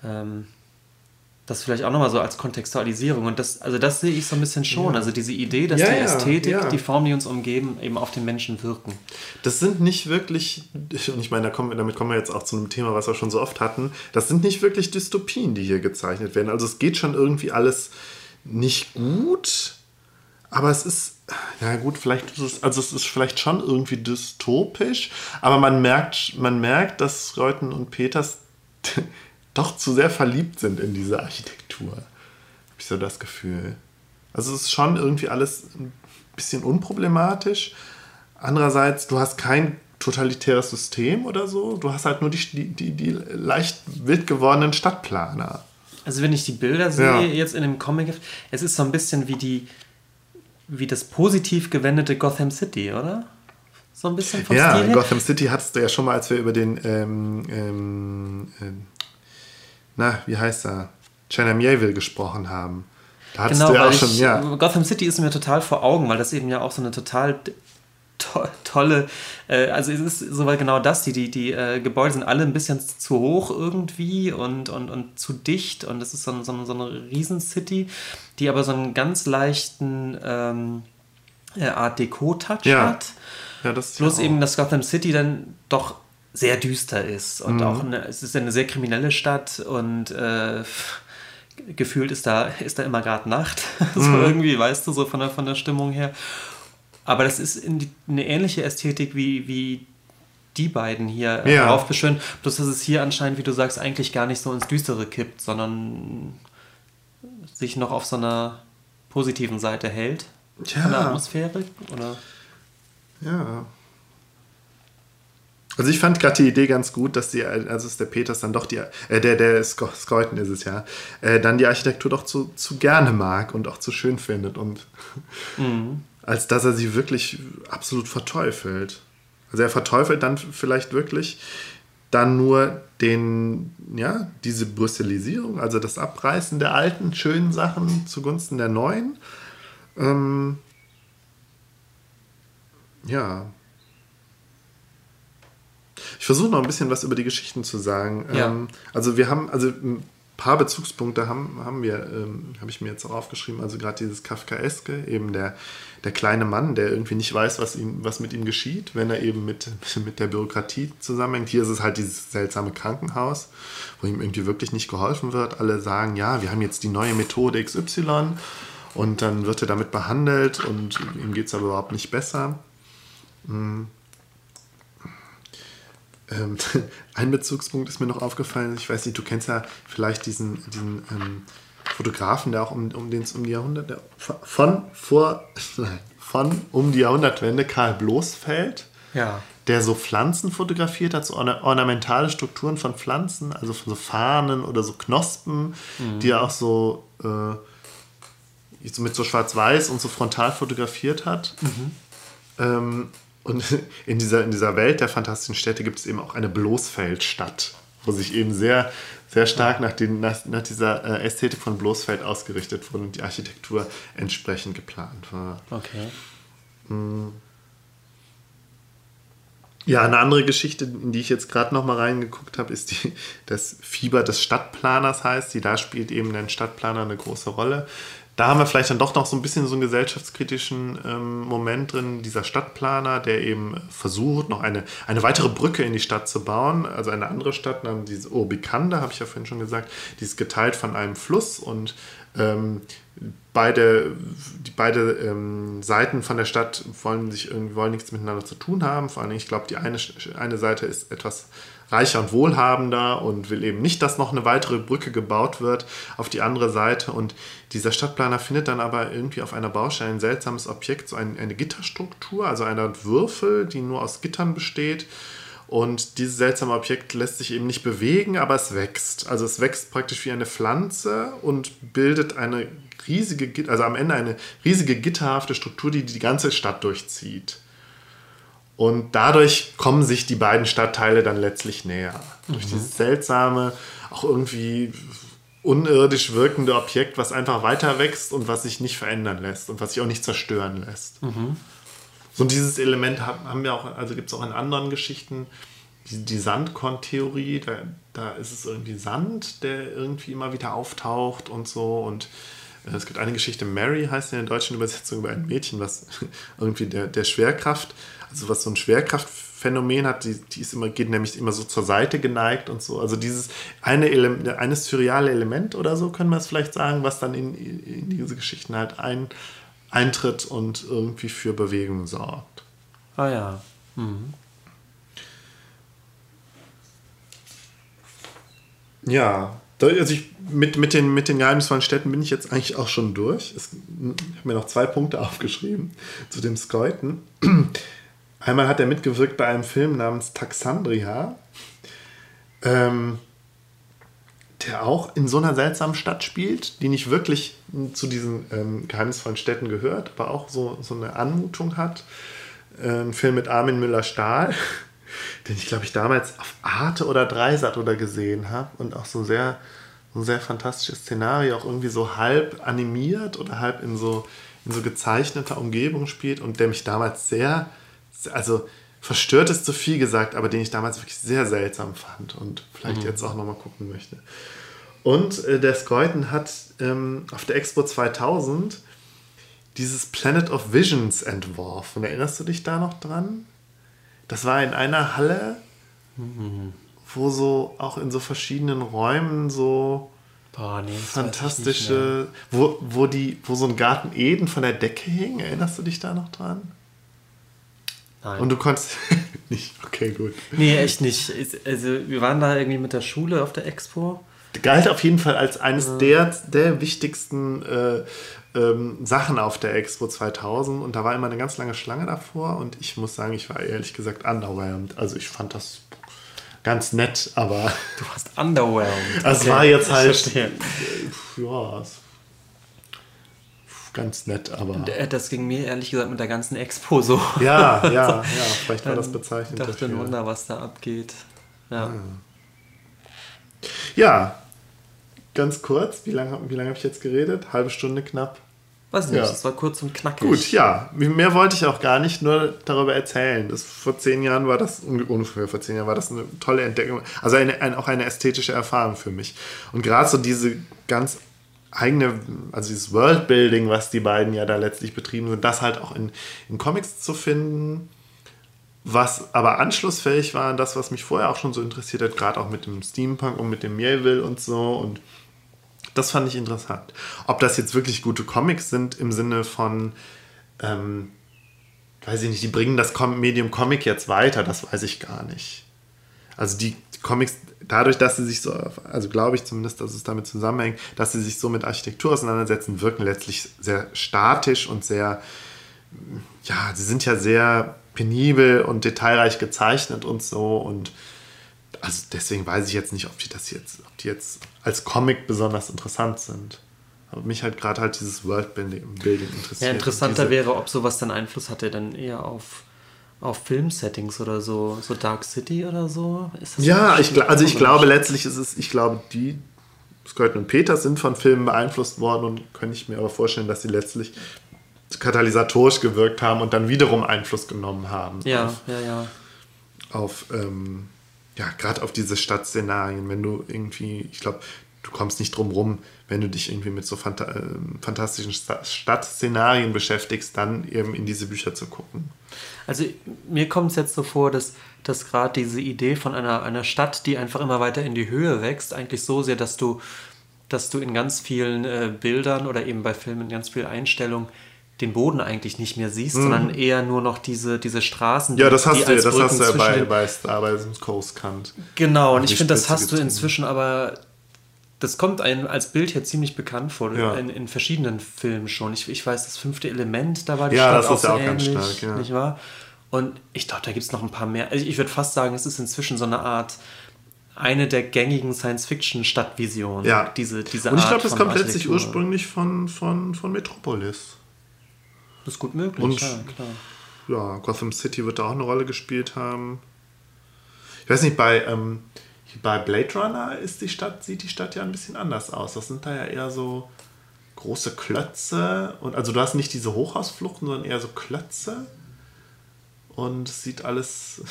Ähm, das vielleicht auch nochmal so als Kontextualisierung. Und das, also das sehe ich so ein bisschen schon. Ja. Also diese Idee, dass ja, die Ästhetik, ja, die Formen, die uns umgeben, eben auf den Menschen wirken. Das sind nicht wirklich, und ich meine, da kommen, damit kommen wir jetzt auch zu einem Thema, was wir schon so oft hatten, das sind nicht wirklich Dystopien, die hier gezeichnet werden. Also es geht schon irgendwie alles nicht gut, aber es ist, ja gut, vielleicht ist es, also es ist vielleicht schon irgendwie dystopisch, aber man merkt, man merkt, dass Reuten und Peters doch zu sehr verliebt sind in diese Architektur. Habe ich so das Gefühl. Also es ist schon irgendwie alles ein bisschen unproblematisch. Andererseits, du hast kein totalitäres System oder so. Du hast halt nur die, die, die leicht wild gewordenen Stadtplaner. Also wenn ich die Bilder sehe ja. jetzt in dem Comic, es ist so ein bisschen wie die wie das positiv gewendete Gotham City, oder? So ein bisschen vom ja, Stil her. Gotham City hattest du ja schon mal, als wir über den ähm, ähm, äh, na, wie heißt er? China Mieville gesprochen haben. Da hattest genau, du ja auch schon, ja. Gotham City ist mir total vor Augen, weil das eben ja auch so eine total to tolle, äh, also es ist sogar genau das, die, die, die äh, Gebäude sind alle ein bisschen zu hoch irgendwie und, und, und zu dicht und es ist so, so, so eine Riesen-City, die aber so einen ganz leichten ähm, äh, Art Deco-Touch ja. hat. Ja, das Bloß ja eben, dass Gotham City dann doch sehr düster ist und mhm. auch eine, es ist eine sehr kriminelle Stadt und äh, gefühlt ist da, ist da immer gerade Nacht. so mhm. irgendwie, weißt du, so von der, von der Stimmung her. Aber das ist die, eine ähnliche Ästhetik wie, wie die beiden hier ja. heraufbeschwören. Bloß, dass es hier anscheinend, wie du sagst, eigentlich gar nicht so ins Düstere kippt, sondern sich noch auf so einer positiven Seite hält. Ja. Von der Atmosphäre, oder? Ja. Also ich fand gerade die Idee ganz gut, dass die, also ist der Peters dann doch die, äh, der, der Skeuten ist es ja, äh, dann die Architektur doch zu, zu gerne mag und auch zu schön findet und mhm. als dass er sie wirklich absolut verteufelt. Also er verteufelt dann vielleicht wirklich dann nur den, ja, diese Brüsselisierung, also das Abreißen der alten, schönen Sachen zugunsten der neuen. Ähm, ja, versuche noch ein bisschen was über die Geschichten zu sagen. Ja. Ähm, also wir haben, also ein paar Bezugspunkte haben, haben wir, ähm, habe ich mir jetzt auch aufgeschrieben. Also gerade dieses Kafkaeske, eben der, der kleine Mann, der irgendwie nicht weiß, was, ihm, was mit ihm geschieht, wenn er eben mit, mit der Bürokratie zusammenhängt. Hier ist es halt dieses seltsame Krankenhaus, wo ihm irgendwie wirklich nicht geholfen wird. Alle sagen, ja, wir haben jetzt die neue Methode XY und dann wird er damit behandelt und ihm geht es aber überhaupt nicht besser. Mhm. Ähm, ein Bezugspunkt ist mir noch aufgefallen. Ich weiß nicht, du kennst ja vielleicht diesen, diesen ähm, Fotografen, der auch um, um, den, um die Jahrhunderte von vor von um die Jahrhundertwende Karl Bloßfeld, ja. der so Pflanzen fotografiert hat, so ornamentale Strukturen von Pflanzen, also so Fahnen oder so Knospen, mhm. die er auch so, äh, so mit so Schwarz-Weiß und so frontal fotografiert hat. Mhm. Ähm, und in dieser, in dieser Welt der fantastischen Städte gibt es eben auch eine Bloßfeldstadt, wo sich eben sehr, sehr stark nach, den, nach, nach dieser äh, Ästhetik von Bloßfeld ausgerichtet wurde und die Architektur entsprechend geplant war. Okay. Hm. Ja, eine andere Geschichte, in die ich jetzt gerade noch mal reingeguckt habe, ist die, das Fieber des Stadtplaners heißt. Die da spielt eben ein Stadtplaner eine große Rolle da haben wir vielleicht dann doch noch so ein bisschen so einen gesellschaftskritischen ähm, Moment drin, dieser Stadtplaner, der eben versucht, noch eine, eine weitere Brücke in die Stadt zu bauen, also eine andere Stadt, namens diese Urbicanda, habe ich ja vorhin schon gesagt, die ist geteilt von einem Fluss und ähm, beide, die beide ähm, Seiten von der Stadt wollen sich irgendwie wollen nichts miteinander zu tun haben. Vor allem, ich glaube, die eine, eine Seite ist etwas reicher und wohlhabender und will eben nicht, dass noch eine weitere Brücke gebaut wird auf die andere Seite. Und dieser Stadtplaner findet dann aber irgendwie auf einer Baustelle ein seltsames Objekt, so ein, eine Gitterstruktur, also eine Würfel, die nur aus Gittern besteht. Und dieses seltsame Objekt lässt sich eben nicht bewegen, aber es wächst. Also es wächst praktisch wie eine Pflanze und bildet eine riesige, also am Ende eine riesige gitterhafte Struktur, die die ganze Stadt durchzieht. Und dadurch kommen sich die beiden Stadtteile dann letztlich näher. Mhm. Durch dieses seltsame, auch irgendwie unirdisch wirkende Objekt, was einfach weiter wächst und was sich nicht verändern lässt und was sich auch nicht zerstören lässt. Mhm. So dieses Element haben wir auch, also gibt es auch in anderen Geschichten, die, die Sandkorn-Theorie, da, da ist es irgendwie Sand, der irgendwie immer wieder auftaucht und so und äh, es gibt eine Geschichte, Mary heißt in der deutschen Übersetzung über ein Mädchen, was irgendwie der, der Schwerkraft, also was so ein Schwerkraftphänomen hat, die, die ist immer, geht nämlich immer so zur Seite geneigt und so. Also dieses eine, Ele eine surreale Element oder so, können wir es vielleicht sagen, was dann in, in diese Geschichten halt ein, eintritt und irgendwie für Bewegung sorgt. Ah ja. Mhm. Ja, also ich, mit, mit, den, mit den geheimnisvollen Städten bin ich jetzt eigentlich auch schon durch. Es, ich habe mir noch zwei Punkte aufgeschrieben zu dem Skeuten. Einmal hat er mitgewirkt bei einem Film namens Taxandria. Ähm, der auch in so einer seltsamen Stadt spielt, die nicht wirklich zu diesen ähm, geheimnisvollen Städten gehört, aber auch so, so eine Anmutung hat. Äh, ein Film mit Armin Müller-Stahl, den ich, glaube ich, damals auf Arte oder Dreisat oder gesehen habe und auch so sehr, ein sehr fantastisches Szenario, auch irgendwie so halb animiert oder halb in so, in so gezeichneter Umgebung spielt und der mich damals sehr, also verstört ist zu viel gesagt, aber den ich damals wirklich sehr seltsam fand und vielleicht mhm. jetzt auch nochmal gucken möchte. Und äh, der Skeuten hat ähm, auf der Expo 2000 dieses Planet of Visions entworfen. Erinnerst du dich da noch dran? Das war in einer Halle, mhm. wo so auch in so verschiedenen Räumen so Boah, nee, fantastische, wo, wo, die, wo so ein Garten Eden von der Decke hing. Erinnerst du dich da noch dran? Nein. Und du konntest nicht, okay, gut. Nee, echt nicht. Also, wir waren da irgendwie mit der Schule auf der Expo. Galt auf jeden Fall als eines ja. der, der wichtigsten äh, ähm, Sachen auf der Expo 2000 und da war immer eine ganz lange Schlange davor und ich muss sagen, ich war ehrlich gesagt underwhelmed. Also, ich fand das ganz nett, aber. Du warst underwhelmed. Es okay. war jetzt halt. Ja, es ganz nett, aber. Äh, das ging mir ehrlich gesagt mit der ganzen Expo so. Ja, ja, ja, vielleicht war das bezeichnend. Ich dachte ein Wunder, was da abgeht. Ja. Ah. Ja, ganz kurz, wie lange wie lang habe ich jetzt geredet? Halbe Stunde knapp. Weiß nicht, ja. das war kurz und knackig. Gut, ja. Mehr wollte ich auch gar nicht, nur darüber erzählen. Das, vor zehn Jahren war das, ungefähr vor zehn Jahren war das eine tolle Entdeckung. Also eine, ein, auch eine ästhetische Erfahrung für mich. Und gerade so diese ganz eigene, also dieses Worldbuilding, was die beiden ja da letztlich betrieben sind, das halt auch in, in Comics zu finden, was aber anschlussfähig war an das, was mich vorher auch schon so interessiert hat, gerade auch mit dem Steampunk und mit dem Melville und so und das fand ich interessant. Ob das jetzt wirklich gute Comics sind im Sinne von, ähm, weiß ich nicht, die bringen das Medium Comic jetzt weiter, das weiß ich gar nicht. Also die Comics, dadurch, dass sie sich so, also glaube ich zumindest, dass es damit zusammenhängt, dass sie sich so mit Architektur auseinandersetzen, wirken letztlich sehr statisch und sehr, ja, sie sind ja sehr penibel und detailreich gezeichnet und so und also deswegen weiß ich jetzt nicht, ob die das jetzt, ob die jetzt als Comic besonders interessant sind. Aber mich halt gerade halt dieses Worldbuilding interessiert. Ja, interessanter wäre, ob sowas dann Einfluss hatte, dann eher auf auf Filmsettings oder so, so Dark City oder so? ja, ich, also ich glaube letztlich ist es, ich glaube, die Skelton und Peter sind von Filmen beeinflusst worden und könnte ich mir aber vorstellen, dass sie letztlich katalysatorisch gewirkt haben und dann wiederum Einfluss genommen haben. Ja, auf, ja, ja. Auf, ähm, ja, gerade auf diese Stadtszenarien, wenn du irgendwie, ich glaube, du kommst nicht drum rum, wenn du dich irgendwie mit so phanta äh, fantastischen Stadtszenarien beschäftigst, dann eben in diese Bücher zu gucken. Also mir kommt es jetzt so vor, dass, dass gerade diese Idee von einer, einer Stadt, die einfach immer weiter in die Höhe wächst, eigentlich so sehr, dass du dass du in ganz vielen äh, Bildern oder eben bei Filmen in ganz vielen Einstellungen den Boden eigentlich nicht mehr siehst, mhm. sondern eher nur noch diese, diese Straßen. Ja, das hast du ja, das hast du ja bei, bei Star bei Coast Kant. Genau, und ich finde, das hast du inzwischen aber das kommt einem als Bild hier ziemlich bekannt vor, ja. in, in, verschiedenen Filmen schon. Ich, ich weiß, das fünfte Element, da war die ja, Stadt das auch ist ja auch ähnlich, ganz stark, ja. nicht wahr? Und ich glaube, da gibt es noch ein paar mehr. Also ich würde fast sagen, es ist inzwischen so eine Art, eine der gängigen Science-Fiction-Stadtvisionen. Ja. Diese, diese Und ich glaube, das kommt letztlich ursprünglich von, von, von Metropolis. Das ist gut möglich, Und, ja, klar. Ja, Gotham City wird da auch eine Rolle gespielt haben. Ich weiß nicht, bei, ähm, bei Blade Runner ist die Stadt, sieht die Stadt ja ein bisschen anders aus. Das sind da ja eher so große Klötze. Und also du hast nicht diese Hochhausfluchten, sondern eher so Klötze. Und es sieht alles,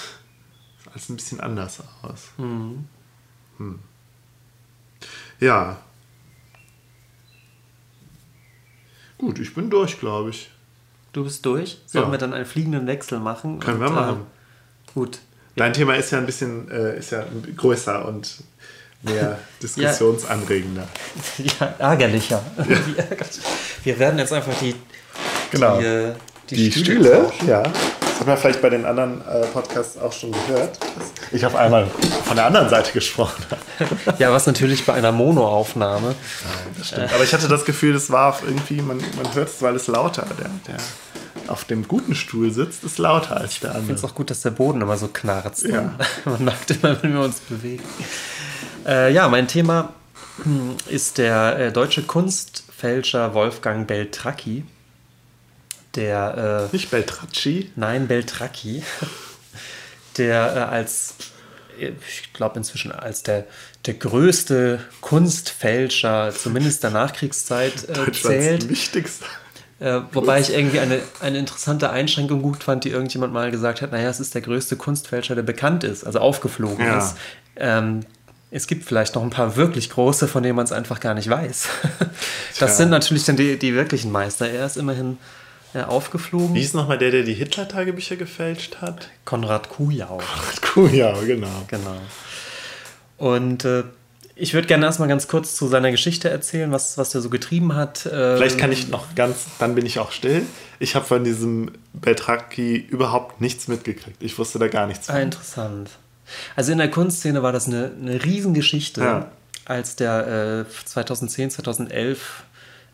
alles ein bisschen anders aus. Mhm. Hm. Ja. Gut, ich bin durch, glaube ich. Du bist durch? Sollen ja. wir dann einen fliegenden Wechsel machen? Können und, wir machen. Äh, gut. Dein Thema ist ja ein bisschen äh, ist ja größer und mehr diskussionsanregender. Ja, ärgerlicher. Ja. wir werden jetzt einfach die, genau. die, äh, die, die Stühle, Stühle ja. Das hat man vielleicht bei den anderen äh, Podcasts auch schon gehört. Ich auf einmal von der anderen Seite gesprochen habe. Ja, was natürlich bei einer Monoaufnahme. Nein, das stimmt. Aber ich hatte das Gefühl, es war irgendwie, man, man hört es, weil es lauter. Der, der auf dem guten Stuhl sitzt, ist lauter als der andere. Ich finde es auch gut, dass der Boden immer so knarzt. Ja. Man merkt immer, wenn wir uns bewegen. Äh, ja, mein Thema hm, ist der äh, deutsche Kunstfälscher Wolfgang Beltracchi. Der, äh, Nicht Beltracchi? Nein, Beltracchi. Der äh, als, ich glaube inzwischen als der, der größte Kunstfälscher, zumindest der Nachkriegszeit, äh, zählt. wichtigster. Äh, wobei ich irgendwie eine, eine interessante Einschränkung gut fand, die irgendjemand mal gesagt hat, naja, es ist der größte Kunstfälscher, der bekannt ist, also aufgeflogen ja. ist. Ähm, es gibt vielleicht noch ein paar wirklich große, von denen man es einfach gar nicht weiß. das Tja. sind natürlich dann die, die wirklichen Meister. Er ist immerhin äh, aufgeflogen. Wie ist nochmal der, der die Hitler-Tagebücher gefälscht hat? Konrad Kujau. Konrad Kujau, genau. Genau. Und äh, ich würde gerne erstmal ganz kurz zu seiner Geschichte erzählen, was, was er so getrieben hat. Vielleicht kann ich noch ganz, dann bin ich auch still. Ich habe von diesem Beltracchi überhaupt nichts mitgekriegt. Ich wusste da gar nichts von. Ah, interessant. Also in der Kunstszene war das eine, eine Riesengeschichte, ja. als der äh, 2010, 2011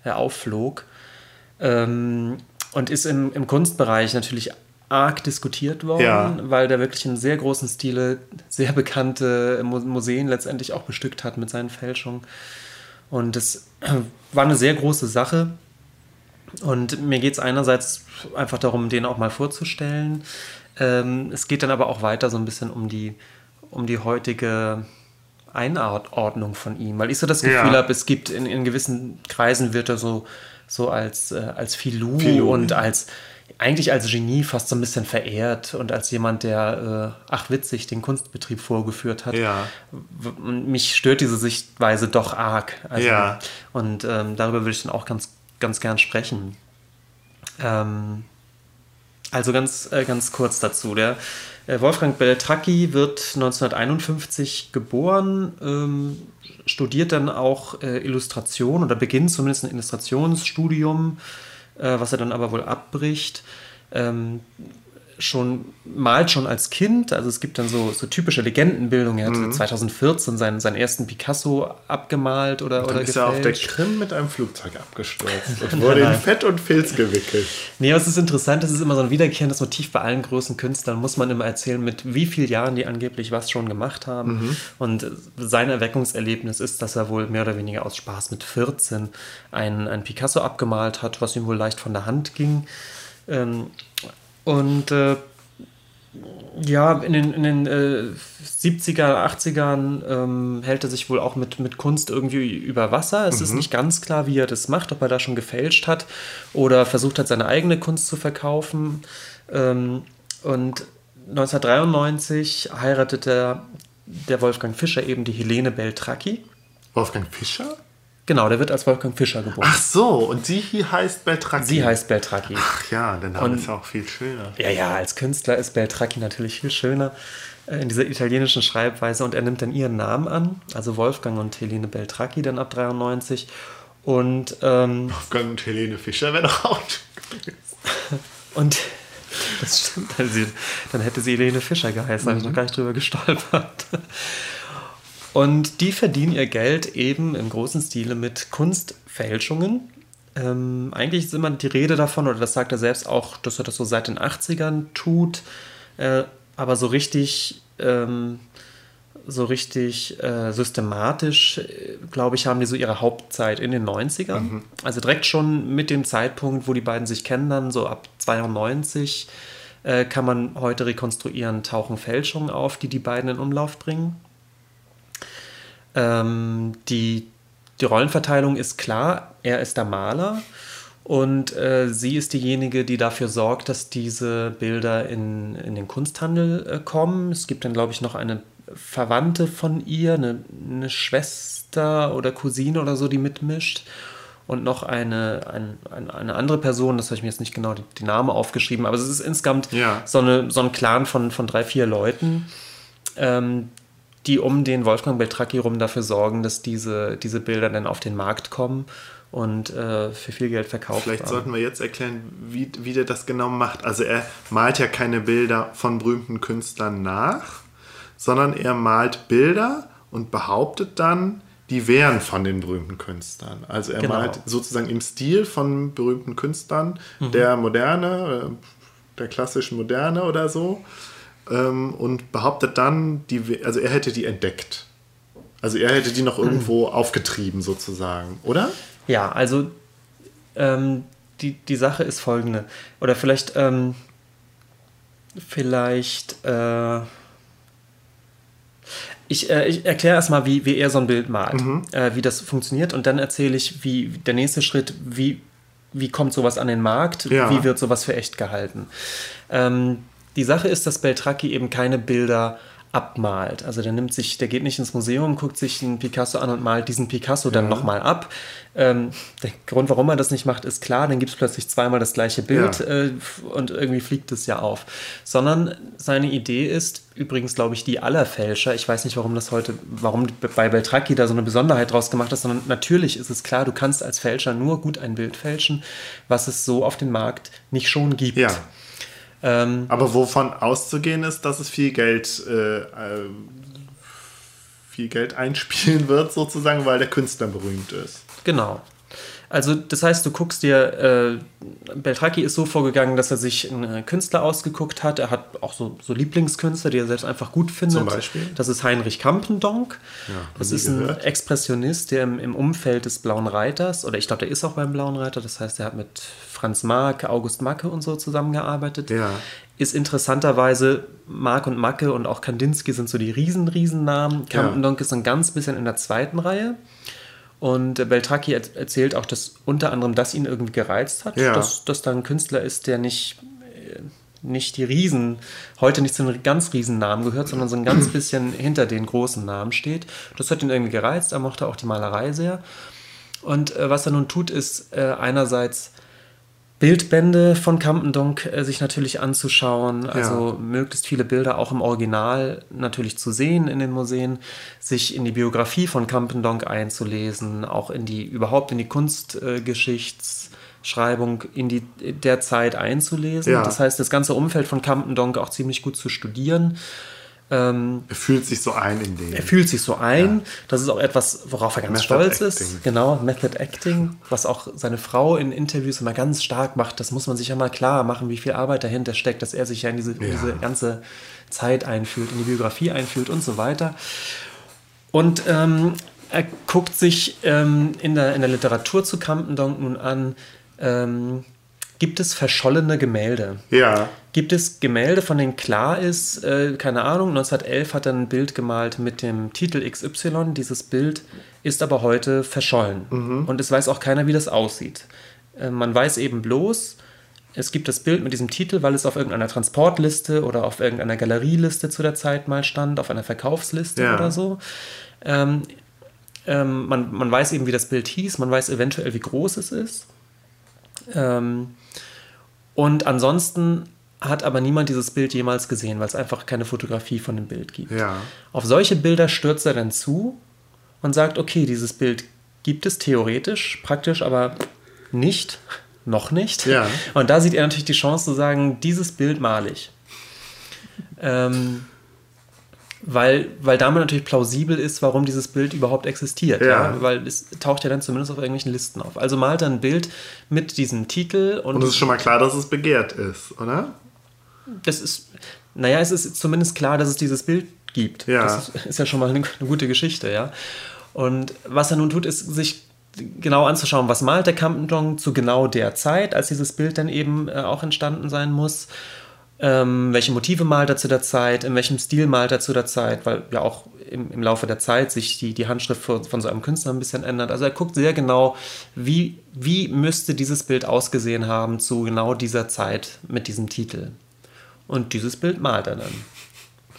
äh, aufflog. Ähm, und ist im, im Kunstbereich natürlich arg diskutiert worden, ja. weil der wirklich in sehr großen Stile sehr bekannte Museen letztendlich auch bestückt hat mit seinen Fälschungen. Und es war eine sehr große Sache. Und mir geht es einerseits einfach darum, den auch mal vorzustellen. Ähm, es geht dann aber auch weiter so ein bisschen um die, um die heutige Einordnung von ihm, weil ich so das Gefühl ja. habe, es gibt in, in gewissen Kreisen wird er so, so als, äh, als Filou, Filou und als eigentlich als Genie fast so ein bisschen verehrt und als jemand, der, äh, ach witzig, den Kunstbetrieb vorgeführt hat. Ja. Mich stört diese Sichtweise doch arg. Also, ja. Und ähm, darüber würde ich dann auch ganz, ganz gern sprechen. Ähm, also ganz, äh, ganz kurz dazu. Der äh, Wolfgang Beltracchi wird 1951 geboren, ähm, studiert dann auch äh, Illustration oder beginnt zumindest ein Illustrationsstudium was er dann aber wohl abbricht. Ähm, schon malt schon als Kind, also es gibt dann so, so typische Legendenbildungen. Er hat mhm. 2014 seinen, seinen ersten Picasso abgemalt oder und dann oder ist gefälscht. er auf der Krim mit einem Flugzeug abgestürzt und wurde in Fett und Filz gewickelt. Nee, was ist interessant, das ist immer so ein wiederkehrendes Motiv bei allen großen Künstlern, muss man immer erzählen, mit wie vielen Jahren die angeblich was schon gemacht haben. Mhm. Und sein Erweckungserlebnis ist, dass er wohl mehr oder weniger aus Spaß mit 14 einen, einen Picasso abgemalt hat, was ihm wohl leicht von der Hand ging. Ähm, und äh, ja, in den, in den äh, 70er, 80ern ähm, hält er sich wohl auch mit, mit Kunst irgendwie über Wasser. Es mhm. ist nicht ganz klar, wie er das macht, ob er da schon gefälscht hat oder versucht hat, seine eigene Kunst zu verkaufen. Ähm, und 1993 heiratet er der Wolfgang Fischer eben die Helene Beltracchi. Wolfgang Fischer? Genau, der wird als Wolfgang Fischer geboren. Ach so, und sie heißt Beltracchi. Sie heißt Beltracchi. Ach ja, der Name ist auch viel schöner. Ja, ja, als Künstler ist Beltracchi natürlich viel schöner. äh, in dieser italienischen Schreibweise und er nimmt dann ihren Namen an, also Wolfgang und Helene Beltracchi dann ab 93 und ähm, Wolfgang und Helene Fischer wäre doch auch und das stimmt, also, dann hätte sie Helene Fischer geheißen, mhm. habe ich noch gar nicht drüber gestolpert. Und die verdienen ihr Geld eben im großen Stile mit Kunstfälschungen. Ähm, eigentlich ist immer die Rede davon, oder das sagt er selbst auch, dass er das so seit den 80ern tut. Äh, aber so richtig, ähm, so richtig äh, systematisch, äh, glaube ich, haben die so ihre Hauptzeit in den 90ern. Mhm. Also direkt schon mit dem Zeitpunkt, wo die beiden sich kennen, dann so ab 92 äh, kann man heute rekonstruieren, tauchen Fälschungen auf, die die beiden in Umlauf bringen. Ähm, die, die Rollenverteilung ist klar, er ist der Maler und äh, sie ist diejenige, die dafür sorgt, dass diese Bilder in, in den Kunsthandel äh, kommen. Es gibt dann, glaube ich, noch eine Verwandte von ihr, eine, eine, Schwester oder Cousine oder so, die mitmischt. Und noch eine, ein, eine, eine andere Person, das habe ich mir jetzt nicht genau die, die Namen aufgeschrieben, aber es ist insgesamt ja. so, eine, so ein Clan von, von drei, vier Leuten, ähm, die um den Wolfgang Beltracchi rum dafür sorgen, dass diese, diese Bilder dann auf den Markt kommen und äh, für viel Geld verkauft Vielleicht sollten wir jetzt erklären, wie, wie der das genau macht. Also er malt ja keine Bilder von berühmten Künstlern nach, sondern er malt Bilder und behauptet dann, die wären von den berühmten Künstlern. Also er genau. malt sozusagen im Stil von berühmten Künstlern, mhm. der Moderne, äh, der klassischen Moderne oder so ähm, und behauptet dann, die, also er hätte die entdeckt. Also er hätte die noch irgendwo mhm. aufgetrieben sozusagen, oder? Ja, also ähm, die, die Sache ist folgende. Oder vielleicht, ähm, vielleicht, äh, ich, äh, ich erkläre erstmal, wie, wie er so ein Bild malt, mhm. äh, wie das funktioniert und dann erzähle ich, wie der nächste Schritt, wie, wie kommt sowas an den Markt, ja. wie wird sowas für echt gehalten. Ähm, die Sache ist, dass Beltracchi eben keine Bilder abmalt. Also der nimmt sich, der geht nicht ins Museum, guckt sich einen Picasso an und malt diesen Picasso dann ja. nochmal ab. Ähm, der Grund, warum er das nicht macht, ist klar, dann gibt es plötzlich zweimal das gleiche Bild ja. äh, und irgendwie fliegt es ja auf. Sondern seine Idee ist, übrigens glaube ich, die aller Fälscher, ich weiß nicht, warum das heute, warum bei Beltracchi da so eine Besonderheit draus gemacht ist, sondern natürlich ist es klar, du kannst als Fälscher nur gut ein Bild fälschen, was es so auf dem Markt nicht schon gibt. Ja. Ähm, Aber wovon auszugehen ist, dass es viel Geld, äh, äh, viel Geld einspielen wird, sozusagen, weil der Künstler berühmt ist. Genau. Also das heißt, du guckst dir, äh, Beltracchi ist so vorgegangen, dass er sich einen Künstler ausgeguckt hat. Er hat auch so, so Lieblingskünstler, die er selbst einfach gut findet. Zum Beispiel? Das ist Heinrich Kampendonk. Ja, das ist ein gehört. Expressionist, der im, im, Umfeld des Blauen Reiters, oder ich glaube, der ist auch beim Blauen Reiter, das heißt, er hat mit Franz Marc, August Macke und so zusammengearbeitet. Ja. Ist interessanterweise Marc und Macke und auch Kandinsky sind so die riesen, riesen Namen. Kampendonk ja. ist ein ganz bisschen in der zweiten Reihe. Und Beltracchi erzählt auch, dass unter anderem das ihn irgendwie gereizt hat, ja. dass, dass da ein Künstler ist, der nicht, äh, nicht die Riesen, heute nicht zu den ganz riesen Namen gehört, sondern so ein ganz bisschen hinter den großen Namen steht. Das hat ihn irgendwie gereizt, er mochte auch die Malerei sehr. Und äh, was er nun tut, ist äh, einerseits Bildbände von Campendonk äh, sich natürlich anzuschauen, also ja. möglichst viele Bilder auch im Original natürlich zu sehen in den Museen, sich in die Biografie von Campendonk einzulesen, auch in die überhaupt in die Kunstgeschichtsschreibung in die der Zeit einzulesen. Ja. Das heißt, das ganze Umfeld von Campendonk auch ziemlich gut zu studieren ähm, er fühlt sich so ein in den. Er fühlt sich so ein. Ja. Das ist auch etwas, worauf er ganz Method stolz Acting. ist. Genau, Method Acting, was auch seine Frau in Interviews immer ganz stark macht. Das muss man sich ja mal klar machen, wie viel Arbeit dahinter steckt, dass er sich ja in diese, ja. diese ganze Zeit einfühlt, in die Biografie einfühlt und so weiter. Und ähm, er guckt sich ähm, in, der, in der Literatur zu Campendonk nun an, ähm, gibt es verschollene Gemälde. Ja. Gibt es Gemälde, von denen klar ist, äh, keine Ahnung, 1911 hat er ein Bild gemalt mit dem Titel XY. Dieses Bild ist aber heute verschollen. Mhm. Und es weiß auch keiner, wie das aussieht. Äh, man weiß eben bloß, es gibt das Bild mit diesem Titel, weil es auf irgendeiner Transportliste oder auf irgendeiner Galerieliste zu der Zeit mal stand, auf einer Verkaufsliste ja. oder so. Ähm, ähm, man, man weiß eben, wie das Bild hieß, man weiß eventuell, wie groß es ist. Ähm, und ansonsten hat aber niemand dieses Bild jemals gesehen, weil es einfach keine Fotografie von dem Bild gibt. Ja. Auf solche Bilder stürzt er dann zu und sagt, okay, dieses Bild gibt es theoretisch, praktisch aber nicht, noch nicht. Ja. Und da sieht er natürlich die Chance zu sagen, dieses Bild male ich. Ähm, weil, weil damit natürlich plausibel ist, warum dieses Bild überhaupt existiert. Ja. Ja. Weil es taucht ja dann zumindest auf irgendwelchen Listen auf. Also malt er ein Bild mit diesem Titel und, Und es ist schon mal klar, dass es begehrt ist, oder? das ist, naja, es ist zumindest klar, dass es dieses Bild gibt. Ja. Das ist, ist ja schon mal eine, eine gute Geschichte, ja. Und was er nun tut, ist sich genau anzuschauen, was malt der Campendong zu genau der Zeit, als dieses Bild dann eben äh, auch entstanden sein muss. Ähm, welche Motive malt er zu der Zeit, in welchem Stil malt er zu der Zeit, weil ja auch im, im Laufe der Zeit sich die, die Handschrift von, von so einem Künstler ein bisschen ändert. Also er guckt sehr genau, wie, wie müsste dieses Bild ausgesehen haben zu genau dieser Zeit mit diesem Titel. Und dieses Bild malt er dann.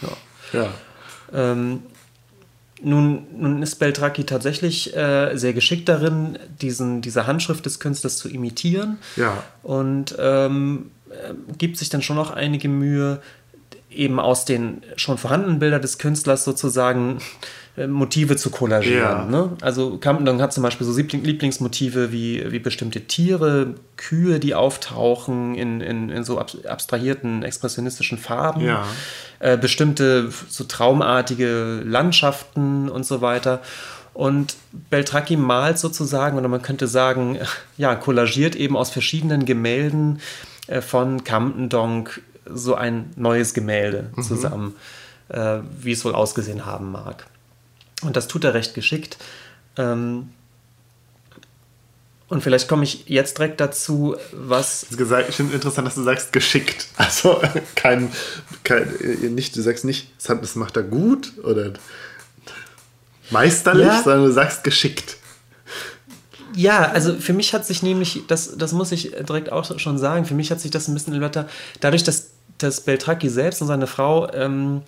Ja. Ja. Ähm, nun, nun ist Beltracchi tatsächlich äh, sehr geschickt darin, diesen, diese Handschrift des Künstlers zu imitieren Ja. und ähm, äh, gibt sich dann schon noch einige Mühe, eben aus den schon vorhandenen Bildern des Künstlers sozusagen äh, Motive zu kollagieren. Ja. Ne? Also Campendon hat zum Beispiel so Liebling Lieblingsmotive wie, wie bestimmte Tiere, Kühe, die auftauchen in, in, in so ab- abstrahierten, expressionistischen Farben, Ja. äh, bestimmte so traumartige Landschaften und so weiter. Und Beltracchi malt sozusagen, oder man könnte sagen, ja, kollagiert eben aus verschiedenen Gemälden äh, von Campendonk so ein neues Gemälde zusammen, äh, wie es wohl ausgesehen haben mag. Und das tut er recht geschickt. Ähm, und vielleicht komme ich jetzt direkt dazu, was ich finde es interessant, dass du sagst geschickt. Also kein, kein nicht, du sagst nicht, das macht er gut oder meisterlich, Ja. sondern du sagst geschickt. Ja, also für mich hat sich nämlich, das, das muss ich direkt auch schon sagen, für mich hat sich das ein bisschen in Wörter, dadurch, dass, dass Beltracchi selbst und seine Frau ähm,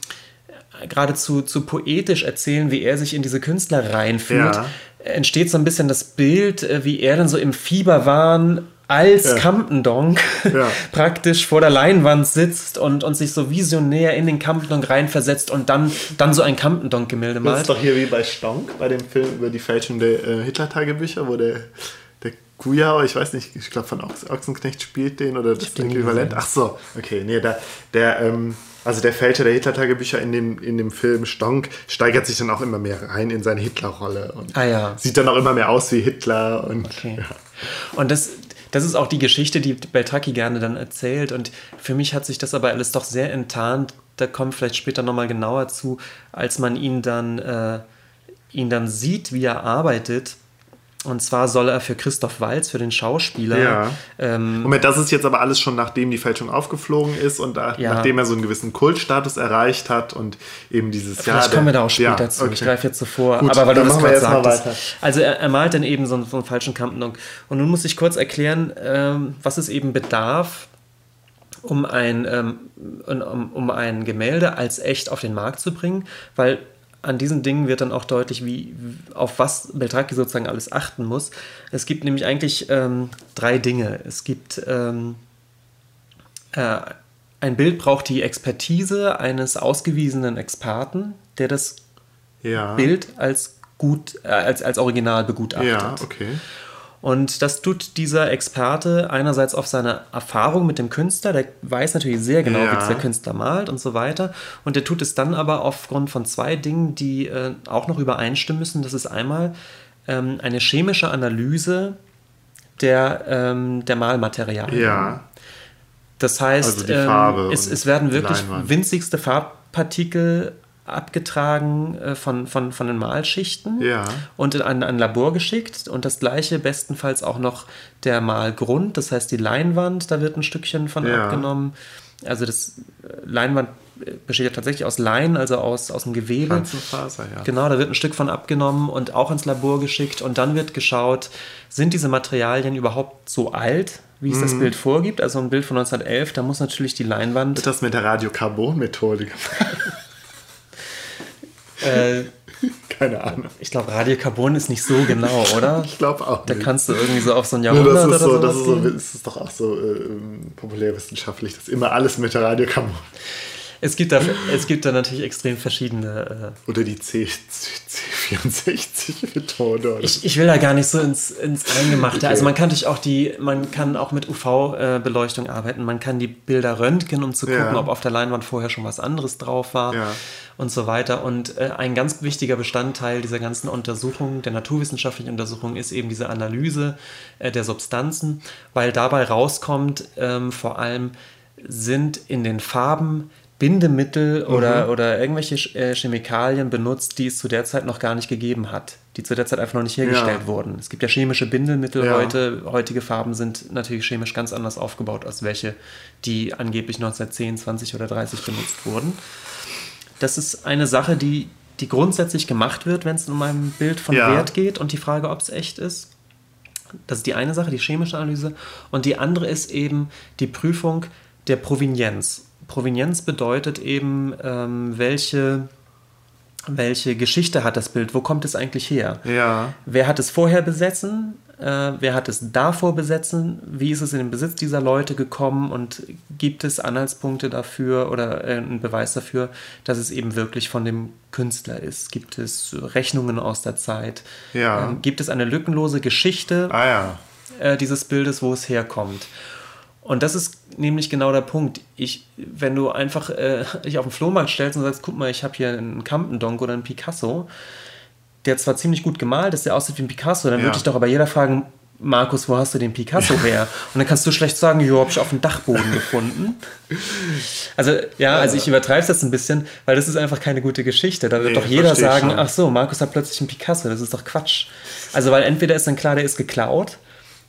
geradezu zu poetisch erzählen, wie er sich in diese Künstler reinfühlt, Ja. entsteht so ein bisschen das Bild, äh, wie er dann so im Fieberwahn als Ja. Campendonk Ja. praktisch vor der Leinwand sitzt und, und sich so visionär in den Campendonk reinversetzt und dann, dann so ein Campendonk-Gemälde Das malt. ist doch hier wie bei Stonk, bei dem Film über die Fälschung der äh, Hitler-Tagebücher, wo der, der Kujau, ich weiß nicht, ich glaube von Ochs Ochsenknecht spielt den oder das Äquivalent. Ach so, okay, nee, der, der ähm, also der Fälscher der Hitler-Tagebücher in dem, in dem Film Stonk steigert sich dann auch immer mehr rein in seine Hitlerrolle und Ah ja. sieht dann auch immer mehr aus wie Hitler und Okay. ja. Und das, das ist auch die Geschichte, die Beltracchi gerne dann erzählt. Und für mich hat sich das aber alles doch sehr enttarnt. Da kommt vielleicht später nochmal genauer zu, als man ihn dann, äh, ihn dann sieht, wie er arbeitet. Und zwar soll er für Christoph Walz, für den Schauspieler, Ja. ähm, Moment, das ist jetzt aber alles schon nachdem die Fälschung aufgeflogen ist und da, Ja. nachdem er so einen gewissen Kultstatus erreicht hat und eben dieses Jahr. Vielleicht kommen wir da auch später ja, zu. Ich okay. greife jetzt so vor. Gut, aber weil du das gerade jetzt mal sagtest. weiter. Also er, er malt dann eben so einen, so einen falschen Campendonk. Und nun muss ich kurz erklären, ähm, was es eben bedarf, um ein, ähm, um, um ein Gemälde als echt auf den Markt zu bringen, weil an diesen Dingen wird dann auch deutlich, wie, auf was Beltracchi sozusagen alles achten muss. Es gibt nämlich eigentlich ähm, drei Dinge. Es gibt ähm, äh, ein Bild braucht die Expertise eines ausgewiesenen Experten, der das Ja. Bild als gut, äh, als, als Original begutachtet. Ja, okay. Und das tut dieser Experte einerseits auf seine Erfahrung mit dem Künstler, der weiß natürlich sehr genau, Ja. wie dieser Künstler malt und so weiter. Und der tut es dann aber aufgrund von zwei Dingen, die äh, auch noch übereinstimmen müssen. Das ist einmal ähm, eine chemische Analyse der, ähm, der Malmaterialien. Ja. Das heißt, Also ähm, es, es werden wirklich Leinwand. winzigste Farbpartikel abgetragen äh, von, von, von den Malschichten Ja. und in ein, ein Labor geschickt. Und das gleiche bestenfalls auch noch der Malgrund, das heißt die Leinwand, da wird ein Stückchen von Ja. abgenommen. Also das äh, Leinwand äh, besteht ja tatsächlich aus Lein, also aus, aus dem Gewebe. Pflanzenfaser, ja. Genau, da wird ein Stück von abgenommen und auch ins Labor geschickt und dann wird geschaut, sind diese Materialien überhaupt so alt, wie es Mhm. das Bild vorgibt? Also ein Bild von 1911, da muss natürlich die Leinwand Wird das mit der Radiokarbon-Methode gemacht? äh, Keine Ahnung. Ich glaube, Radiokarbon ist nicht so genau, oder? ich glaube auch. Da nicht. kannst du irgendwie so auf so ein Jahrhundert ja, das ist oder so, das ist, so, das ist doch auch so äh, populärwissenschaftlich, dass immer alles mit der Radiokarbon. Es gibt da, es gibt da natürlich extrem verschiedene. Äh, oder die C, C64-Methode. Oder ich, ich will da gar nicht so ins, ins Eingemachte. Okay. Also man kann natürlich auch die, man kann auch mit UV-Beleuchtung arbeiten. Man kann die Bilder röntgen, um zu gucken, Ja. ob auf der Leinwand vorher schon was anderes drauf war Ja. Und so weiter. Und äh, ein ganz wichtiger Bestandteil dieser ganzen Untersuchung, der naturwissenschaftlichen Untersuchung, ist eben diese Analyse äh, der Substanzen, weil dabei rauskommt, ähm, vor allem sind in den Farben Bindemittel oder, oder irgendwelche Ch- äh, Chemikalien benutzt, die es zu der Zeit noch gar nicht gegeben hat, die zu der Zeit einfach noch nicht hergestellt Ja. wurden. Es gibt ja chemische Bindemittel Ja. heute. Heutige Farben sind natürlich chemisch ganz anders aufgebaut als welche, die angeblich 1910, 20 oder 30 benutzt wurden. Das ist eine Sache, die, die grundsätzlich gemacht wird, wenn es um ein Bild von Ja. Wert geht und die Frage, ob es echt ist. Das ist die eine Sache, die chemische Analyse. Und die andere ist eben die Prüfung der Provenienz. Provenienz bedeutet eben, ähm, welche, welche Geschichte hat das Bild, wo kommt es eigentlich her? Ja. Wer hat es vorher besetzen? Äh, wer hat es davor besetzen? Wie ist es in den Besitz dieser Leute gekommen? Und gibt es Anhaltspunkte dafür oder äh, einen Beweis dafür, dass es eben wirklich von dem Künstler ist? Gibt es Rechnungen aus der Zeit? Ja. Ähm, gibt es eine lückenlose Geschichte Ah ja. äh, dieses Bildes, wo es herkommt? Und das ist nämlich genau der Punkt. Ich, wenn du einfach äh, dich auf den Flohmarkt stellst und sagst, guck mal, ich habe hier einen Campendonk oder einen Picasso, der zwar ziemlich gut gemalt ist, der aussieht wie ein Picasso, dann Ja. würde dich doch aber jeder fragen, Markus, wo hast du den Picasso her? Und dann kannst du schlecht sagen, jo, habe ich auf dem Dachboden gefunden. Also, ja, also ich übertreibe es jetzt ein bisschen, weil das ist einfach keine gute Geschichte. Da wird Nee, doch jeder ich sagen, schon. ach so, Markus hat plötzlich einen Picasso, das ist doch Quatsch. Also, weil entweder ist dann klar, der ist geklaut,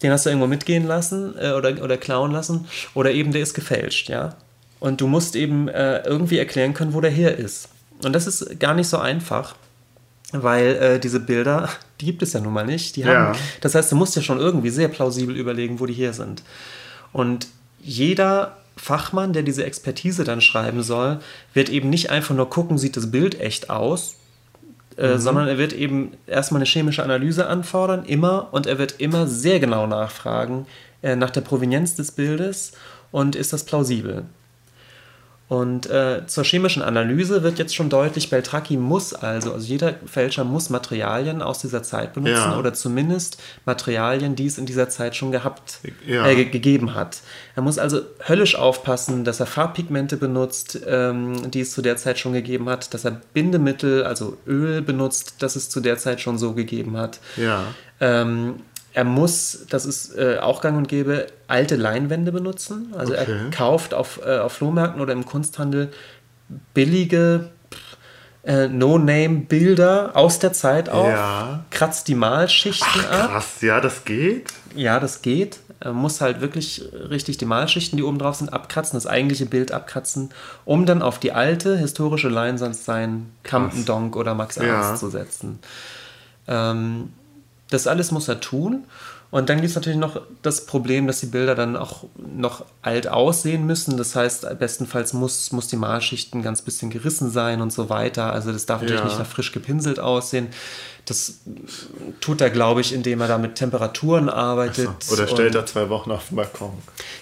den hast du irgendwo mitgehen lassen äh, oder, oder klauen lassen, oder eben der ist gefälscht, ja. Und du musst eben äh, irgendwie erklären können, wo der her ist. Und das ist gar nicht so einfach, weil äh, diese Bilder, die gibt es ja nun mal nicht. Die Ja. haben, das heißt, du musst ja schon irgendwie sehr plausibel überlegen, wo die hier sind. Und jeder Fachmann, der diese Expertise dann schreiben soll, wird eben nicht einfach nur gucken, sieht das Bild echt aus, äh, sondern er wird eben erstmal eine chemische Analyse anfordern, immer, und er wird immer sehr genau nachfragen äh, nach der Provenienz des Bildes und ist das plausibel. Und äh, zur chemischen Analyse wird jetzt schon deutlich, Beltracchi muss also, also jeder Fälscher muss Materialien aus dieser Zeit benutzen Ja. oder zumindest Materialien, die es in dieser Zeit schon gehabt, Ja. äh, ge gegeben hat. Er muss also höllisch aufpassen, dass er Farbpigmente benutzt, ähm, die es zu der Zeit schon gegeben hat, dass er Bindemittel, also Öl benutzt, das es zu der Zeit schon so gegeben hat. Ja. Ähm, er muss, das ist äh, auch gang und gäbe, alte Leinwände benutzen. Also Okay. er kauft auf, äh, auf Flohmärkten oder im Kunsthandel billige äh, No-Name-Bilder aus der Zeit auf, Ja. kratzt die Malschichten ab. Krass, ja, das geht. Ja, das geht. Er muss halt wirklich richtig die Malschichten, die oben drauf sind, abkratzen, das eigentliche Bild abkratzen, um dann auf die alte historische Leinwand sein Campendonk oder Max Ja. Ernst zu setzen. Ähm, das alles muss er tun. Und dann gibt es natürlich noch das Problem, dass die Bilder dann auch noch alt aussehen müssen. Das heißt, bestenfalls muss, muss die Malschichten ganz bisschen gerissen sein und so weiter. Also das darf natürlich Ja. nicht nach frisch gepinselt aussehen. Das tut er, glaube ich, indem er da mit Temperaturen arbeitet. Oder stellt er zwei Wochen auf den Balkon.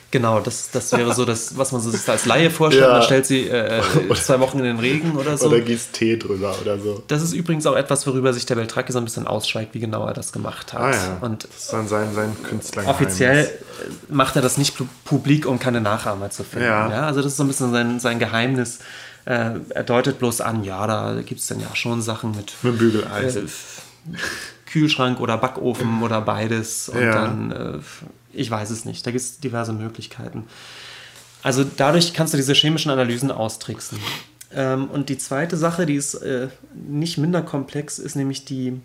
Genau, das, das wäre so das, was man sich als Laie vorstellt. Ja. Man stellt sie äh, zwei Wochen in den Regen oder so. Oder gießt Tee drüber oder so. das ist übrigens auch etwas, worüber sich der Beltracchi so ein bisschen ausschweigt, wie genau er das gemacht hat. Ah ja. Und das ist dann sein, sein Künstler. offiziell äh, macht er das nicht pu- publik, um keine Nachahmer zu finden. Ja. also das ist so ein bisschen sein, sein Geheimnis. Äh, er deutet bloß an, ja, da gibt es dann ja schon Sachen mit Mit Bügeleisen. äh, Kühlschrank oder Backofen oder beides. Und Ja. dann, äh, ich weiß es nicht, da gibt es diverse Möglichkeiten. Also dadurch kannst du diese chemischen Analysen austricksen. Ähm, und die zweite Sache, die ist äh, nicht minder komplex, ist nämlich die,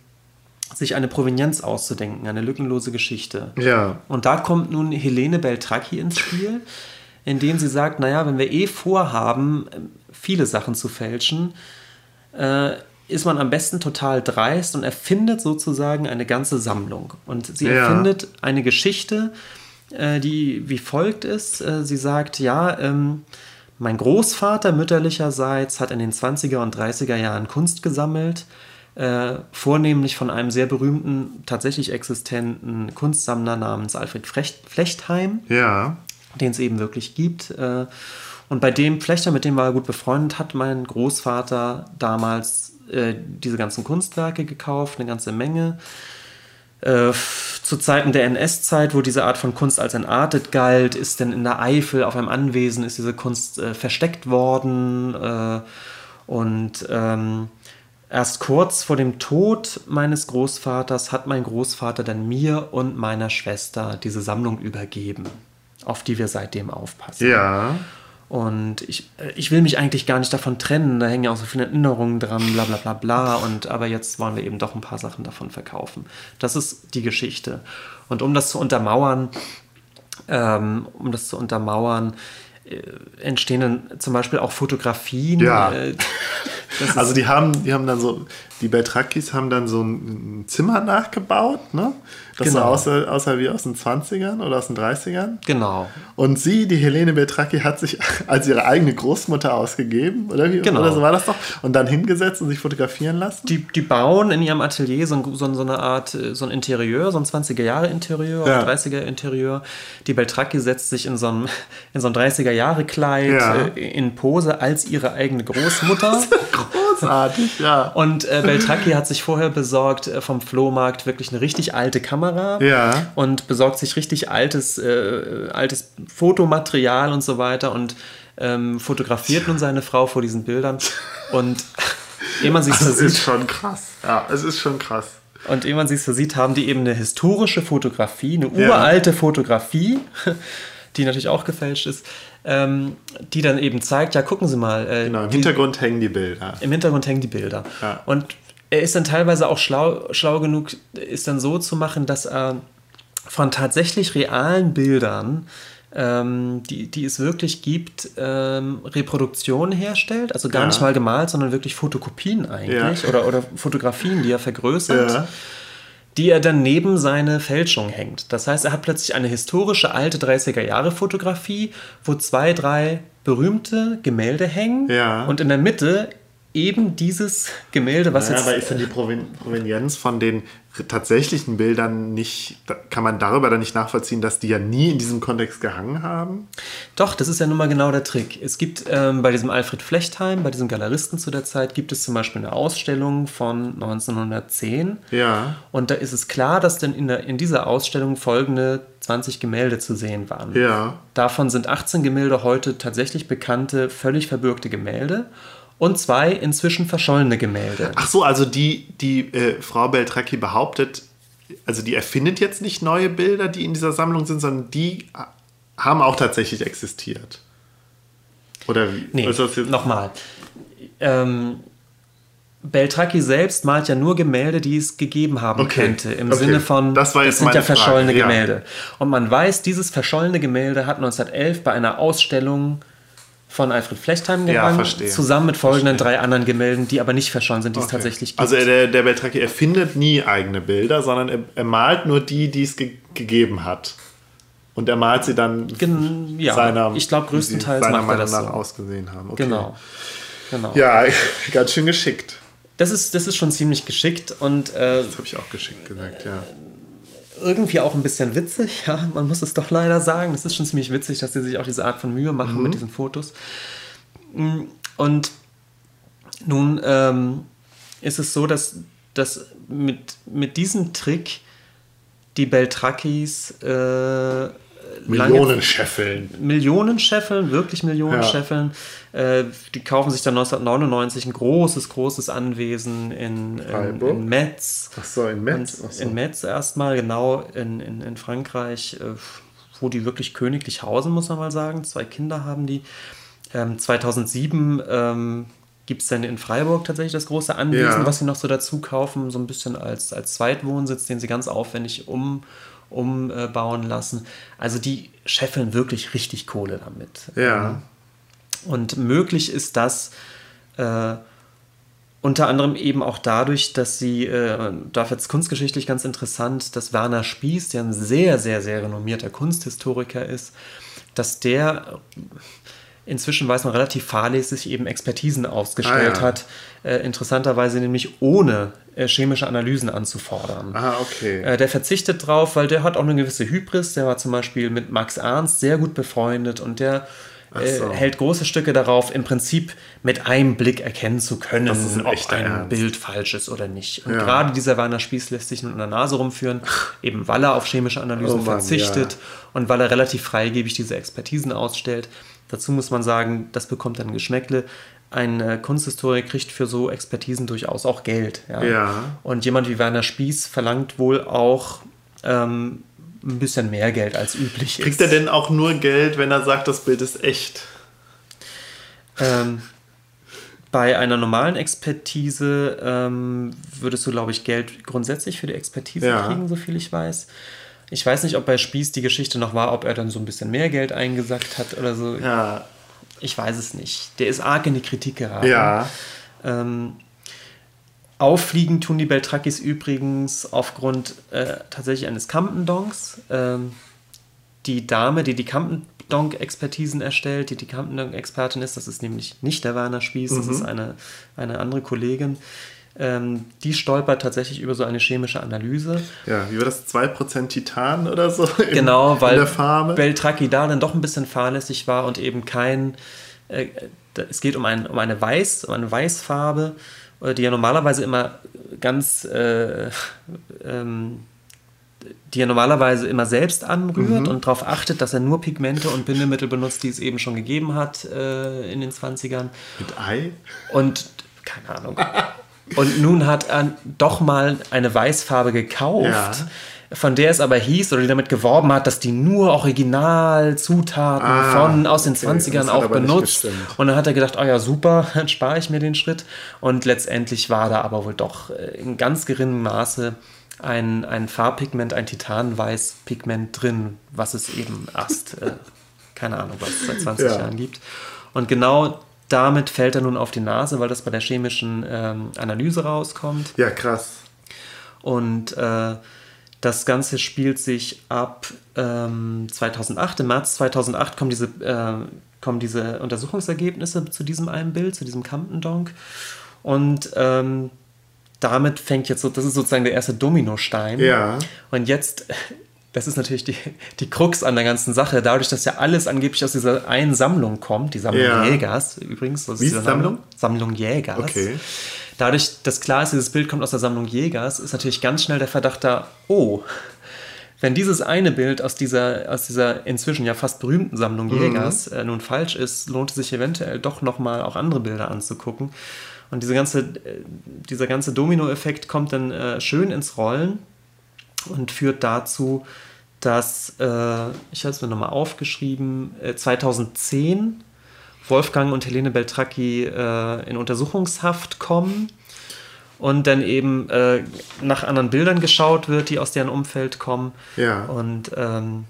sich eine Provenienz auszudenken, eine lückenlose Geschichte. Ja. Und da kommt nun Helene Beltracchi ins Spiel, indem sie sagt, naja, wenn wir eh vorhaben, viele Sachen zu fälschen, äh, ist man am besten total dreist und erfindet sozusagen eine ganze Sammlung. Und sie Ja. erfindet eine Geschichte, äh, die wie folgt ist. Äh, sie sagt, ja, ähm, mein Großvater mütterlicherseits hat in den 20er und 30er Jahren Kunst gesammelt. äh, vornehmlich von einem sehr berühmten, tatsächlich existenten Kunstsammler namens Alfred Flechtheim, ja. den es eben wirklich gibt. Und bei dem Flechter, mit dem war er gut befreundet, hat mein Großvater damals äh, diese ganzen Kunstwerke gekauft, eine ganze Menge. Äh, zu Zeiten der NS-Zeit, wo diese Art von Kunst als entartet galt, ist denn in der Eifel auf einem Anwesen ist diese Kunst äh, versteckt worden äh, und ähm, erst kurz vor dem Tod meines Großvaters hat mein Großvater dann mir und meiner Schwester diese Sammlung übergeben, auf die wir seitdem aufpassen. Ja. Und ich, äh, ich will mich eigentlich gar nicht davon trennen. Da hängen ja auch so viele Erinnerungen dran, bla bla bla bla. Und, aber jetzt wollen wir eben doch ein paar Sachen davon verkaufen. Das ist die Geschichte. Und um das zu untermauern, ähm, um das zu untermauern, äh, entstehen dann zum Beispiel auch Fotografien. Ja. Äh, also die haben, die haben dann so, die Beltrakis haben dann so ein Zimmer nachgebaut, ne? Das genau. so aussah, aussah wie aus den 20ern oder aus den 30ern. Genau. Und sie, die Helene Beltracchi, hat sich als ihre eigene Großmutter ausgegeben, oder wie? Genau. Oder so war das doch. Und dann hingesetzt und sich fotografieren lassen. Die, die bauen in ihrem Atelier so, so, so eine Art, so ein Interieur, so ein 20er-Jahre-Interieur ja. 30er-Interieur. Die Beltracchi setzt sich in so ein, in so ein 30er-Jahre-Kleid ja. Äh, in Pose als ihre eigene Großmutter. Großartig, ja. Und äh, Beltracchi hat sich vorher besorgt äh, vom Flohmarkt wirklich eine richtig alte Kamera. Ja. Und besorgt sich richtig altes, äh, altes Fotomaterial und so weiter und ähm, fotografiert nun seine Frau vor diesen Bildern. Und ehe man sich so sieht. ist schon krass. Ja, es ist schon krass. Und ehe man sich so sieht, haben die eben eine historische Fotografie, eine uralte ja. Fotografie, die natürlich auch gefälscht ist, ähm, die dann eben zeigt, ja, gucken Sie mal. Äh, genau, im die, Hintergrund hängen die Bilder. Im Hintergrund hängen die Bilder. Ja. Und er ist dann teilweise auch schlau, schlau genug, ist dann so zu machen, dass er von tatsächlich realen Bildern, ähm, die, die es wirklich gibt, ähm, Reproduktionen herstellt. Also gar ja. nicht mal gemalt, sondern wirklich Fotokopien eigentlich. Ja. Oder, oder Fotografien, die er vergrößert. Ja die er dann neben seine Fälschung hängt. Das heißt, er hat plötzlich eine historische alte 30er Jahre Fotografie, wo zwei, drei berühmte Gemälde hängen ja. und in der Mitte eben dieses Gemälde, was naja, jetzt. Aber ist denn die Provenienz von den tatsächlichen Bildern nicht, kann man darüber dann nicht nachvollziehen, dass die ja nie in diesem Kontext gehangen haben? Doch, das ist ja nun mal genau der Trick. Es gibt ähm, bei diesem Alfred Flechtheim, bei diesem Galeristen zu der Zeit, gibt es zum Beispiel eine Ausstellung von 1910. Ja. Und da ist es klar, dass denn in, der, in dieser Ausstellung folgende 20 Gemälde zu sehen waren. Ja. Davon sind 18 Gemälde heute tatsächlich bekannte, völlig verbürgte Gemälde und zwei inzwischen verschollene Gemälde. Ach so, also die, die äh, Frau Beltracchi behauptet, also die erfindet jetzt nicht neue Bilder, die in dieser Sammlung sind, sondern die haben auch tatsächlich existiert. Oder wie? Nee, nochmal. Ähm, Beltracchi selbst malt ja nur Gemälde, die es gegeben haben okay. könnte. Im okay. Sinne von, das, das sind ja verschollene Frage. Gemälde. Ja. Und man weiß, dieses verschollene Gemälde hat 1911 bei einer Ausstellung von Alfred Flechtheim gewann, ja, zusammen mit folgenden verstehe. drei anderen Gemälden, die aber nicht verschollen sind, die okay. es tatsächlich gibt. Also der, der Beltracchi erfindet nie eigene Bilder, sondern er, er malt nur die, die es ge gegeben hat. Und er malt sie dann Gen ja, seiner, ich glaube größtenteils seiner Meinung nach so. ausgesehen haben. Okay. Genau. genau. Ja, ganz schön geschickt. Das ist, das ist schon ziemlich geschickt und äh, das habe ich auch geschickt gesagt, ja irgendwie auch ein bisschen witzig, ja, man muss es doch leider sagen. Es ist schon ziemlich witzig, dass sie sich auch diese Art von Mühe machen mhm. mit diesen Fotos. Mm, und nun ähm, ist es so, dass, dass mit, mit diesem Trick die Beltrakis äh, Millionen scheffeln. Millionen scheffeln, wirklich Millionen ja. scheffeln. Äh, die kaufen sich dann 1999 ein großes, großes Anwesen in, in, in Metz. Ach so, in Metz. So. In Metz erstmal, genau, in, in, in Frankreich, äh, wo die wirklich königlich hausen, muss man mal sagen. Zwei Kinder haben die. Ähm, 2007 ähm, gibt es dann in Freiburg tatsächlich das große Anwesen, ja. was sie noch so dazu kaufen, so ein bisschen als, als Zweitwohnsitz, den sie ganz aufwendig um, umbauen lassen. Also die scheffeln wirklich richtig Kohle damit. Ja. Ähm, und möglich ist das äh, unter anderem eben auch dadurch, dass sie, äh, dafür jetzt kunstgeschichtlich ganz interessant, dass Werner Spieß, der ein sehr, sehr, sehr renommierter Kunsthistoriker ist, dass der inzwischen weiß man relativ fahrlässig eben Expertisen ausgestellt ah, ja. hat. Äh, interessanterweise nämlich ohne äh, chemische Analysen anzufordern. Ah, okay. Äh, der verzichtet drauf, weil der hat auch eine gewisse Hybris. Der war zum Beispiel mit Max Ernst sehr gut befreundet und der äh, so. hält große Stücke darauf, im Prinzip mit einem Blick erkennen zu können, ein ob ein Ernst. Bild falsch ist oder nicht. Und ja. gerade dieser Werner Spieß lässt sich nun in der Nase rumführen, eben weil er auf chemische Analysen oh Mann, verzichtet ja. und weil er relativ freigebig diese Expertisen ausstellt. Dazu muss man sagen, das bekommt dann Geschmäckle. Ein äh, Kunsthistoriker kriegt für so Expertisen durchaus auch Geld. Ja? ja. Und jemand wie Werner Spieß verlangt wohl auch ähm, ein bisschen mehr Geld als üblich ist. Kriegt er denn auch nur Geld, wenn er sagt, das Bild ist echt? Ähm, bei einer normalen Expertise ähm, würdest du, glaube ich, Geld grundsätzlich für die Expertise ja. kriegen, soviel ich weiß. Ich weiß nicht, ob bei Spieß die Geschichte noch war, ob er dann so ein bisschen mehr Geld eingesackt hat oder so. Ja. Ich weiß es nicht. Der ist arg in die Kritik geraten. Ja. Ähm, auffliegen tun die Beltrakis übrigens aufgrund äh, tatsächlich eines Campendonks. Ähm, die Dame, die die Campendonk-Expertisen erstellt, die die Campendonk-Expertin ist, das ist nämlich nicht der Werner Spieß, mhm. das ist eine, eine andere Kollegin ähm, die stolpert tatsächlich über so eine chemische Analyse. Ja, wie war das? 2% Titan oder so? In, genau, weil Beltraki da dann doch ein bisschen fahrlässig war und eben kein. Äh, es geht um, ein, um eine Weiß, um eine Weißfarbe, äh, die ja normalerweise immer ganz. Äh, ähm, die er normalerweise immer selbst anrührt mhm. und darauf achtet, dass er nur Pigmente und Bindemittel benutzt, die es eben schon gegeben hat äh, in den 20ern. Mit Ei? Und keine Ahnung. Und nun hat er doch mal eine Weißfarbe gekauft. Ja. Von der es aber hieß oder die damit geworben hat, dass die nur Originalzutaten ah, von aus den okay. 20ern auch benutzt. Und dann hat er gedacht, oh ja, super, dann spare ich mir den Schritt. Und letztendlich war da aber wohl doch äh, in ganz geringem Maße ein, ein Farbpigment, ein Titanweißpigment drin, was es eben erst, äh, keine Ahnung, was es seit 20 ja. Jahren gibt. Und genau damit fällt er nun auf die Nase, weil das bei der chemischen ähm, Analyse rauskommt. Ja, krass. Und äh, das Ganze spielt sich ab ähm, 2008. Im März 2008 kommen diese, äh, kommen diese Untersuchungsergebnisse zu diesem einen Bild, zu diesem Campendonk. Und ähm, damit fängt jetzt so, das ist sozusagen der erste Dominostein. Ja. Und jetzt das ist natürlich die, die Krux an der ganzen Sache. Dadurch, dass ja alles angeblich aus dieser einen Sammlung kommt, die Sammlung ja. Jägers übrigens. Wie ist die Sammlung? Sammlung Jägers. Okay. Dadurch, dass klar ist, dieses Bild kommt aus der Sammlung Jägers, ist natürlich ganz schnell der Verdacht da, oh, wenn dieses eine Bild aus dieser, aus dieser inzwischen ja fast berühmten Sammlung mhm. Jägers äh, nun falsch ist, lohnt es sich eventuell doch nochmal auch andere Bilder anzugucken. Und diese ganze, äh, dieser ganze Dominoeffekt kommt dann äh, schön ins Rollen und führt dazu, dass, äh, ich habe es mir nochmal aufgeschrieben, äh, 2010 Wolfgang und Helene Beltracchi äh, in Untersuchungshaft kommen und dann eben äh, nach anderen Bildern geschaut wird, die aus deren Umfeld kommen. Ja. Und ähm,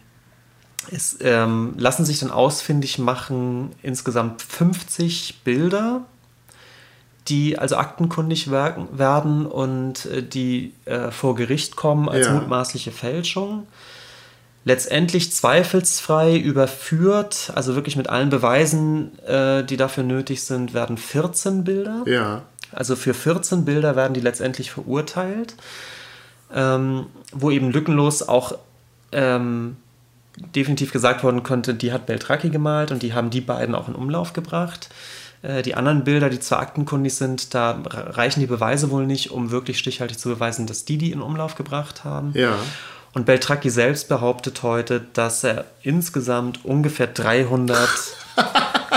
es ähm, lassen sich dann ausfindig machen insgesamt 50 Bilder die also aktenkundig werden und äh, die äh, vor Gericht kommen als ja. mutmaßliche Fälschung. Letztendlich zweifelsfrei überführt, also wirklich mit allen Beweisen, äh, die dafür nötig sind, werden 14 Bilder. Ja. Also für 14 Bilder werden die letztendlich verurteilt, ähm, wo eben lückenlos auch ähm, definitiv gesagt worden könnte, die hat Beltracchi gemalt und die haben die beiden auch in Umlauf gebracht. Äh, die anderen Bilder, die zwar aktenkundig sind, da reichen die Beweise wohl nicht, um wirklich stichhaltig zu beweisen, dass die die in Umlauf gebracht haben. Ja. Und Beltracchi selbst behauptet heute, dass er insgesamt ungefähr 300,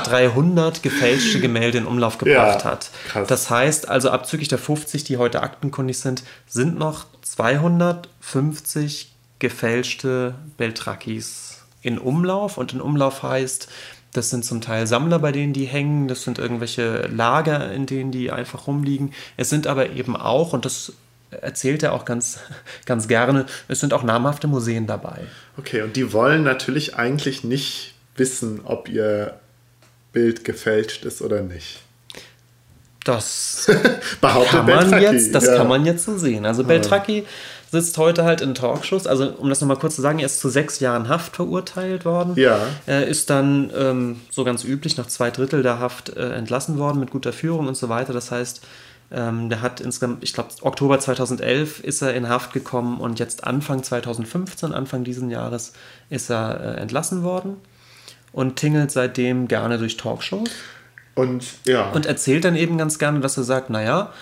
300 gefälschte Gemälde in Umlauf gebracht ja, hat. Krass. Das heißt also, abzüglich der 50, die heute aktenkundig sind, sind noch 250 gefälschte Beltracchis in Umlauf. Und in Umlauf heißt, das sind zum Teil Sammler, bei denen die hängen. Das sind irgendwelche Lager, in denen die einfach rumliegen. Es sind aber eben auch, und das erzählt er auch ganz, ganz gerne, es sind auch namhafte Museen dabei. Okay, und die wollen natürlich eigentlich nicht wissen, ob ihr Bild gefälscht ist oder nicht. Das kann man jetzt, das ja. kann man jetzt so sehen. Also Beltracchi sitzt heute halt in Talkshows. Also um das nochmal kurz zu sagen, er ist zu sechs Jahren Haft verurteilt worden. Ja. Er ist dann ähm, so ganz üblich nach zwei Drittel der Haft äh, entlassen worden mit guter Führung und so weiter. Das heißt, ähm, der hat insgesamt, ich glaube, Oktober 2011 ist er in Haft gekommen und jetzt Anfang 2015, Anfang diesen Jahres, ist er äh, entlassen worden und tingelt seitdem gerne durch Talkshows. Und ja. Und erzählt dann eben ganz gerne, dass er sagt, naja,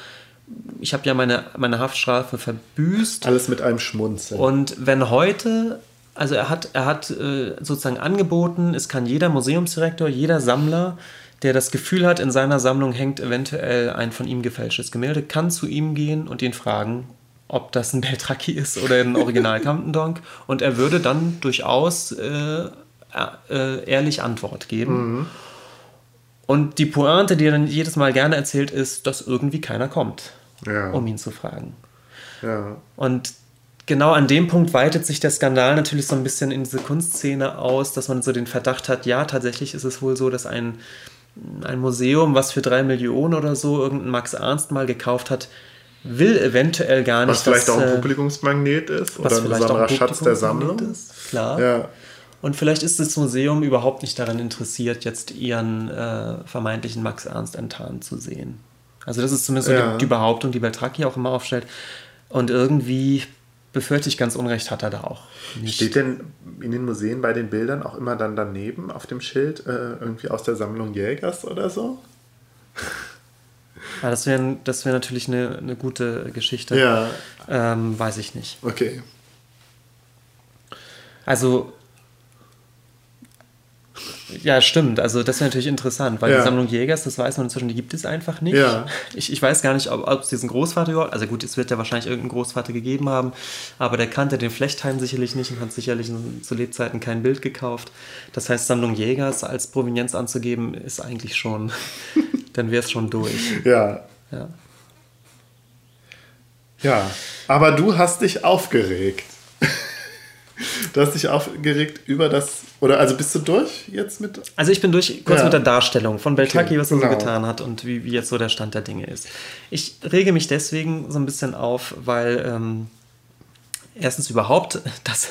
ich habe ja meine, meine Haftstrafe verbüßt. Alles mit einem Schmunzeln. Und wenn heute, also er hat, er hat äh, sozusagen angeboten, es kann jeder Museumsdirektor, jeder Sammler der das Gefühl hat, in seiner Sammlung hängt eventuell ein von ihm gefälschtes Gemälde, kann zu ihm gehen und ihn fragen, ob das ein Beltracchi ist oder ein Original Campendonk. Und er würde dann durchaus äh, äh, ehrlich Antwort geben. Mhm. Und die Pointe, die er dann jedes Mal gerne erzählt, ist, dass irgendwie keiner kommt, ja. um ihn zu fragen. Ja. Und genau an dem Punkt weitet sich der Skandal natürlich so ein bisschen in diese Kunstszene aus, dass man so den Verdacht hat, ja, tatsächlich ist es wohl so, dass ein ein Museum, was für drei Millionen oder so irgendein Max Ernst mal gekauft hat, will eventuell gar nicht. Was vielleicht dass, auch ein äh, Publikumsmagnet ist oder ein besonderer Schatz der Sammlung. Ist, klar. Ja. Und vielleicht ist das Museum überhaupt nicht daran interessiert, jetzt ihren äh, vermeintlichen Max Ernst enttarnt zu sehen. Also das ist zumindest ja. so die, die, Behauptung, die Beltracchi auch immer aufstellt. Und irgendwie befürchte ich ganz Unrecht hat er da auch. Nicht. Steht denn in den Museen bei den Bildern auch immer dann daneben auf dem Schild äh, irgendwie aus der Sammlung Jägers oder so? Ja, das wäre das wär natürlich eine, eine gute Geschichte. Ja. Ähm, weiß ich nicht. Okay. Also ja, stimmt. Also das wäre natürlich interessant, weil ja. die Sammlung Jägers, das weiß man inzwischen, die gibt es einfach nicht. Ja. Ich, ich weiß gar nicht, ob, es diesen Großvater überhaupt, also gut, es wird ja wahrscheinlich irgendeinen Großvater gegeben haben, aber der kannte den Flechtheim sicherlich nicht und hat sicherlich zu Lebzeiten kein Bild gekauft. Das heißt, Sammlung Jägers als Provenienz anzugeben, ist eigentlich schon, dann wäre es schon durch. Ja. Ja. Ja, aber du hast dich aufgeregt. Du hast dich aufgeregt über das, oder also bist du durch jetzt mit? Also ich bin durch kurz ja. mit der Darstellung von Beltraki, okay, was er genau. so getan hat und wie, wie jetzt so der Stand der Dinge ist. Ich rege mich deswegen so ein bisschen auf, weil ähm, erstens überhaupt, dass,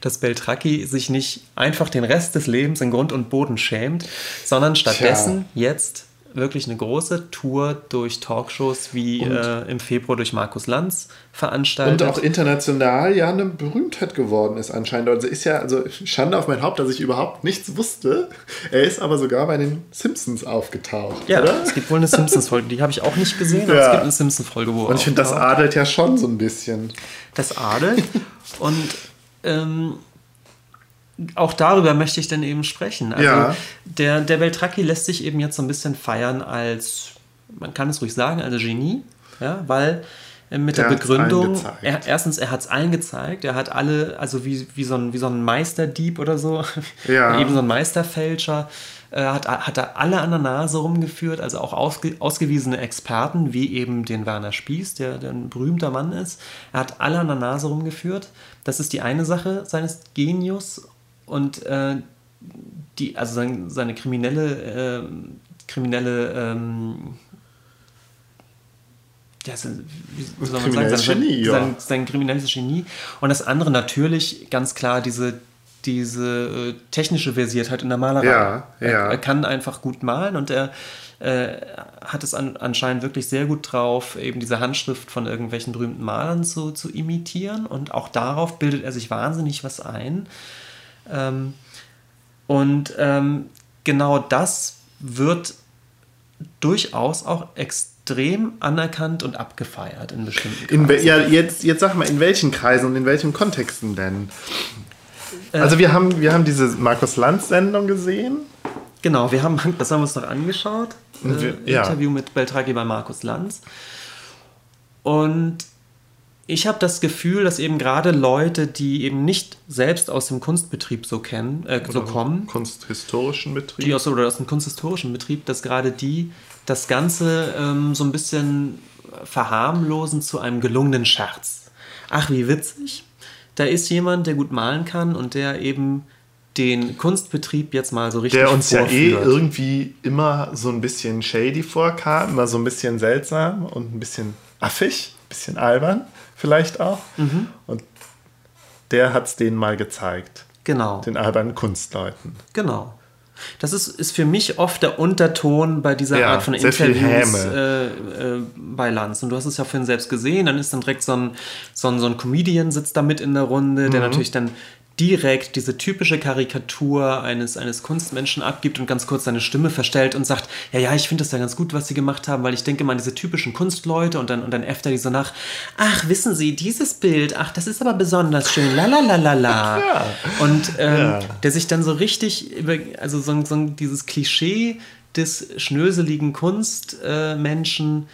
dass Beltraki sich nicht einfach den Rest des Lebens in Grund und Boden schämt, sondern stattdessen Tja. jetzt wirklich eine große Tour durch Talkshows wie äh, im Februar durch Markus Lanz veranstaltet. Und auch international ja eine Berühmtheit geworden ist anscheinend. Also ist ja, also Schande auf mein Haupt, dass ich überhaupt nichts wusste. Er ist aber sogar bei den Simpsons aufgetaucht. Ja, oder? es gibt wohl eine Simpsons-Folge, die habe ich auch nicht gesehen, aber ja. es gibt eine Simpsons-Folge, wo Und ich finde, das adelt ja schon so ein bisschen. Das adelt. Und ähm, auch darüber möchte ich dann eben sprechen. Also ja. der, der Beltracchi lässt sich eben jetzt so ein bisschen feiern als, man kann es ruhig sagen, als Genie, ja, weil äh, mit der, der Begründung, er, erstens, er hat es allen gezeigt, er hat alle, also wie, wie, so ein, wie so ein Meisterdieb oder so, ja. eben so ein Meisterfälscher, äh, hat, hat er alle an der Nase rumgeführt, also auch ausge, ausgewiesene Experten, wie eben den Werner Spieß, der, der ein berühmter Mann ist. Er hat alle an der Nase rumgeführt. Das ist die eine Sache seines Genius und äh, die, also sein, seine kriminelle, äh, kriminelle ähm, ja, wie soll man sagen, sein, Genie, sein, ja. sein, kriminelles Genie. Und das andere natürlich ganz klar diese, diese äh, technische Versiertheit in der Malerei. Ja, ja. Er, er, kann einfach gut malen und er äh, hat es an, anscheinend wirklich sehr gut drauf, eben diese Handschrift von irgendwelchen berühmten Malern zu, zu imitieren. Und auch darauf bildet er sich wahnsinnig was ein. Ähm, und ähm, genau das wird durchaus auch extrem anerkannt und abgefeiert in bestimmten Kreisen. In, ja, jetzt, jetzt sag mal, in welchen Kreisen und in welchen Kontexten denn? Äh, also wir haben, wir haben diese Markus Lanz-Sendung gesehen. Genau, wir haben, das haben wir uns noch angeschaut. Äh, ja. Interview mit Beltraki bei Markus Lanz. Und ich habe das Gefühl, dass eben gerade Leute, die eben nicht selbst aus dem Kunstbetrieb so kennen, äh, so kommen, kunsthistorischen Betrieb, die aus oder aus dem kunsthistorischen Betrieb, dass gerade die das Ganze ähm, so ein bisschen verharmlosen zu einem gelungenen Scherz. Ach, wie witzig! Da ist jemand, der gut malen kann und der eben den Kunstbetrieb jetzt mal so richtig Der uns vorführt. ja eh irgendwie immer so ein bisschen shady vorkam, immer so ein bisschen seltsam und ein bisschen affig, ein bisschen albern vielleicht auch. Mhm. Und der hat es denen mal gezeigt, Genau. den albernen Kunstleuten. Genau. Das ist, ist für mich oft der Unterton bei dieser Ja, Art von Interviews äh, äh, bei Lanz. Und du hast es ja vorhin selbst gesehen, dann ist dann direkt so ein, so ein, so ein Comedian sitzt da mit in der Runde, Mhm. der natürlich dann direkt diese typische Karikatur eines, eines Kunstmenschen abgibt und ganz kurz seine Stimme verstellt und sagt, ja, ja, ich finde das ja ganz gut, was sie gemacht haben, weil ich denke mal an diese typischen Kunstleute und dann, und dann äfft er die so nach, ach, wissen Sie, dieses Bild, ach, das ist aber besonders schön, la la la la la. Ja. Und ähm, Ja. der sich dann so richtig über, also so, so dieses Klischee des schnöseligen Kunstmenschen,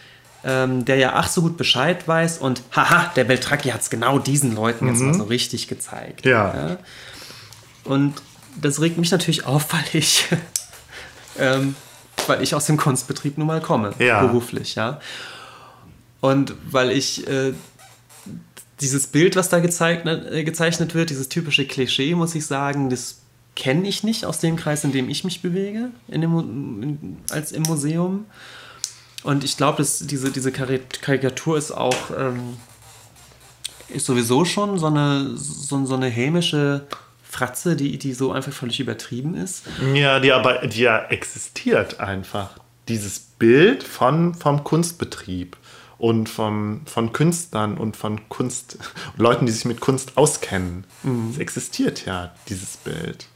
ähm, der ja ach so gut Bescheid weiß und haha, der Beltracchi hat es genau diesen Leuten jetzt mal so richtig gezeigt. Mhm. Ja. Und das regt mich natürlich auf, weil ich, ähm, weil ich aus dem Kunstbetrieb nun mal komme, Ja. beruflich, ja. Und weil ich äh, dieses Bild, was da gezeichnet, äh, gezeichnet wird, dieses typische Klischee, muss ich sagen, das kenne ich nicht aus dem Kreis, in dem ich mich bewege, in dem, in, als im Museum. Und ich glaube, diese, diese Kari- Karikatur ist auch ähm, ist sowieso schon so eine, so, so eine hämische Fratze, die, die so einfach völlig übertrieben ist. Ja, die aber die ja existiert einfach. Dieses Bild von, vom Kunstbetrieb und vom, von Künstlern und von Kunst, Leuten, die sich mit Kunst auskennen. Es existiert ja, dieses Bild.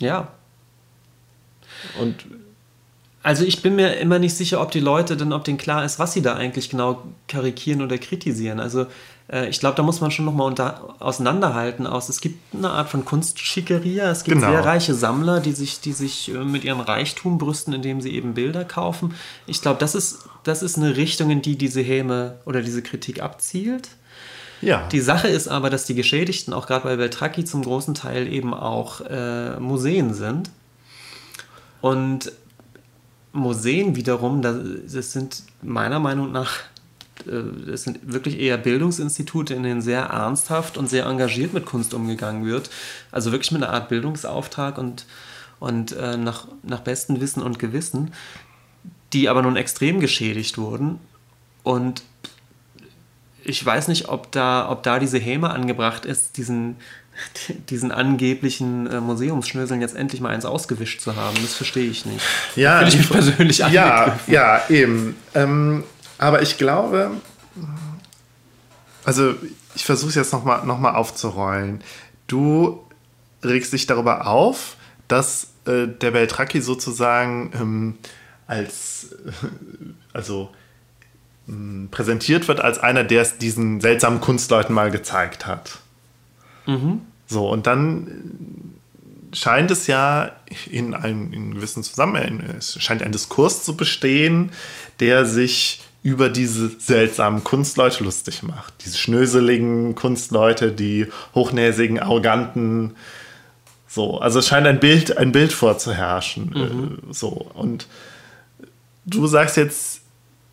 Ja. Und Also ich bin mir immer nicht sicher, ob die Leute denn, ob denen klar ist, was sie da eigentlich genau karikieren oder kritisieren. Also äh, ich glaube, da muss man schon nochmal unter, auseinanderhalten aus. Es gibt eine Art von Kunstschickeria. Es gibt Genau. sehr reiche Sammler, die sich, die sich äh, mit ihrem Reichtum brüsten, indem sie eben Bilder kaufen. Ich glaube, das ist, das ist eine Richtung, in die diese Häme oder diese Kritik abzielt. ja, Die Sache ist aber, dass die Geschädigten auch gerade bei Beltracchi zum großen Teil eben auch äh, Museen sind. Und Museen wiederum, das sind meiner Meinung nach, äh, das sind wirklich eher Bildungsinstitute, in denen sehr ernsthaft und sehr engagiert mit Kunst umgegangen wird. Also wirklich mit einer Art Bildungsauftrag und, und äh, nach, nach bestem Wissen und Gewissen, die aber nun extrem geschädigt wurden. Und ich weiß nicht, ob da, ob da diese Häme angebracht ist, diesen, diesen angeblichen äh, Museumsschnöseln jetzt endlich mal eins ausgewischt zu haben. Das verstehe ich nicht. ja, Fühle ich mich persönlich ja, ja, eben. Ähm, aber ich glaube, also ich versuche es jetzt nochmal noch mal aufzurollen. Du regst dich darüber auf, dass äh, der Beltracchi sozusagen ähm, als, äh, also mh, präsentiert wird als einer, der es diesen seltsamen Kunstleuten mal gezeigt hat. So, und dann scheint es ja in einem in gewissen Zusammenhang, es scheint ein Diskurs zu bestehen, der sich über diese seltsamen Kunstleute lustig macht. Diese schnöseligen Kunstleute, die hochnäsigen, arroganten, so. Also es scheint ein Bild, ein Bild vorzuherrschen. Äh, so. Und du sagst jetzt,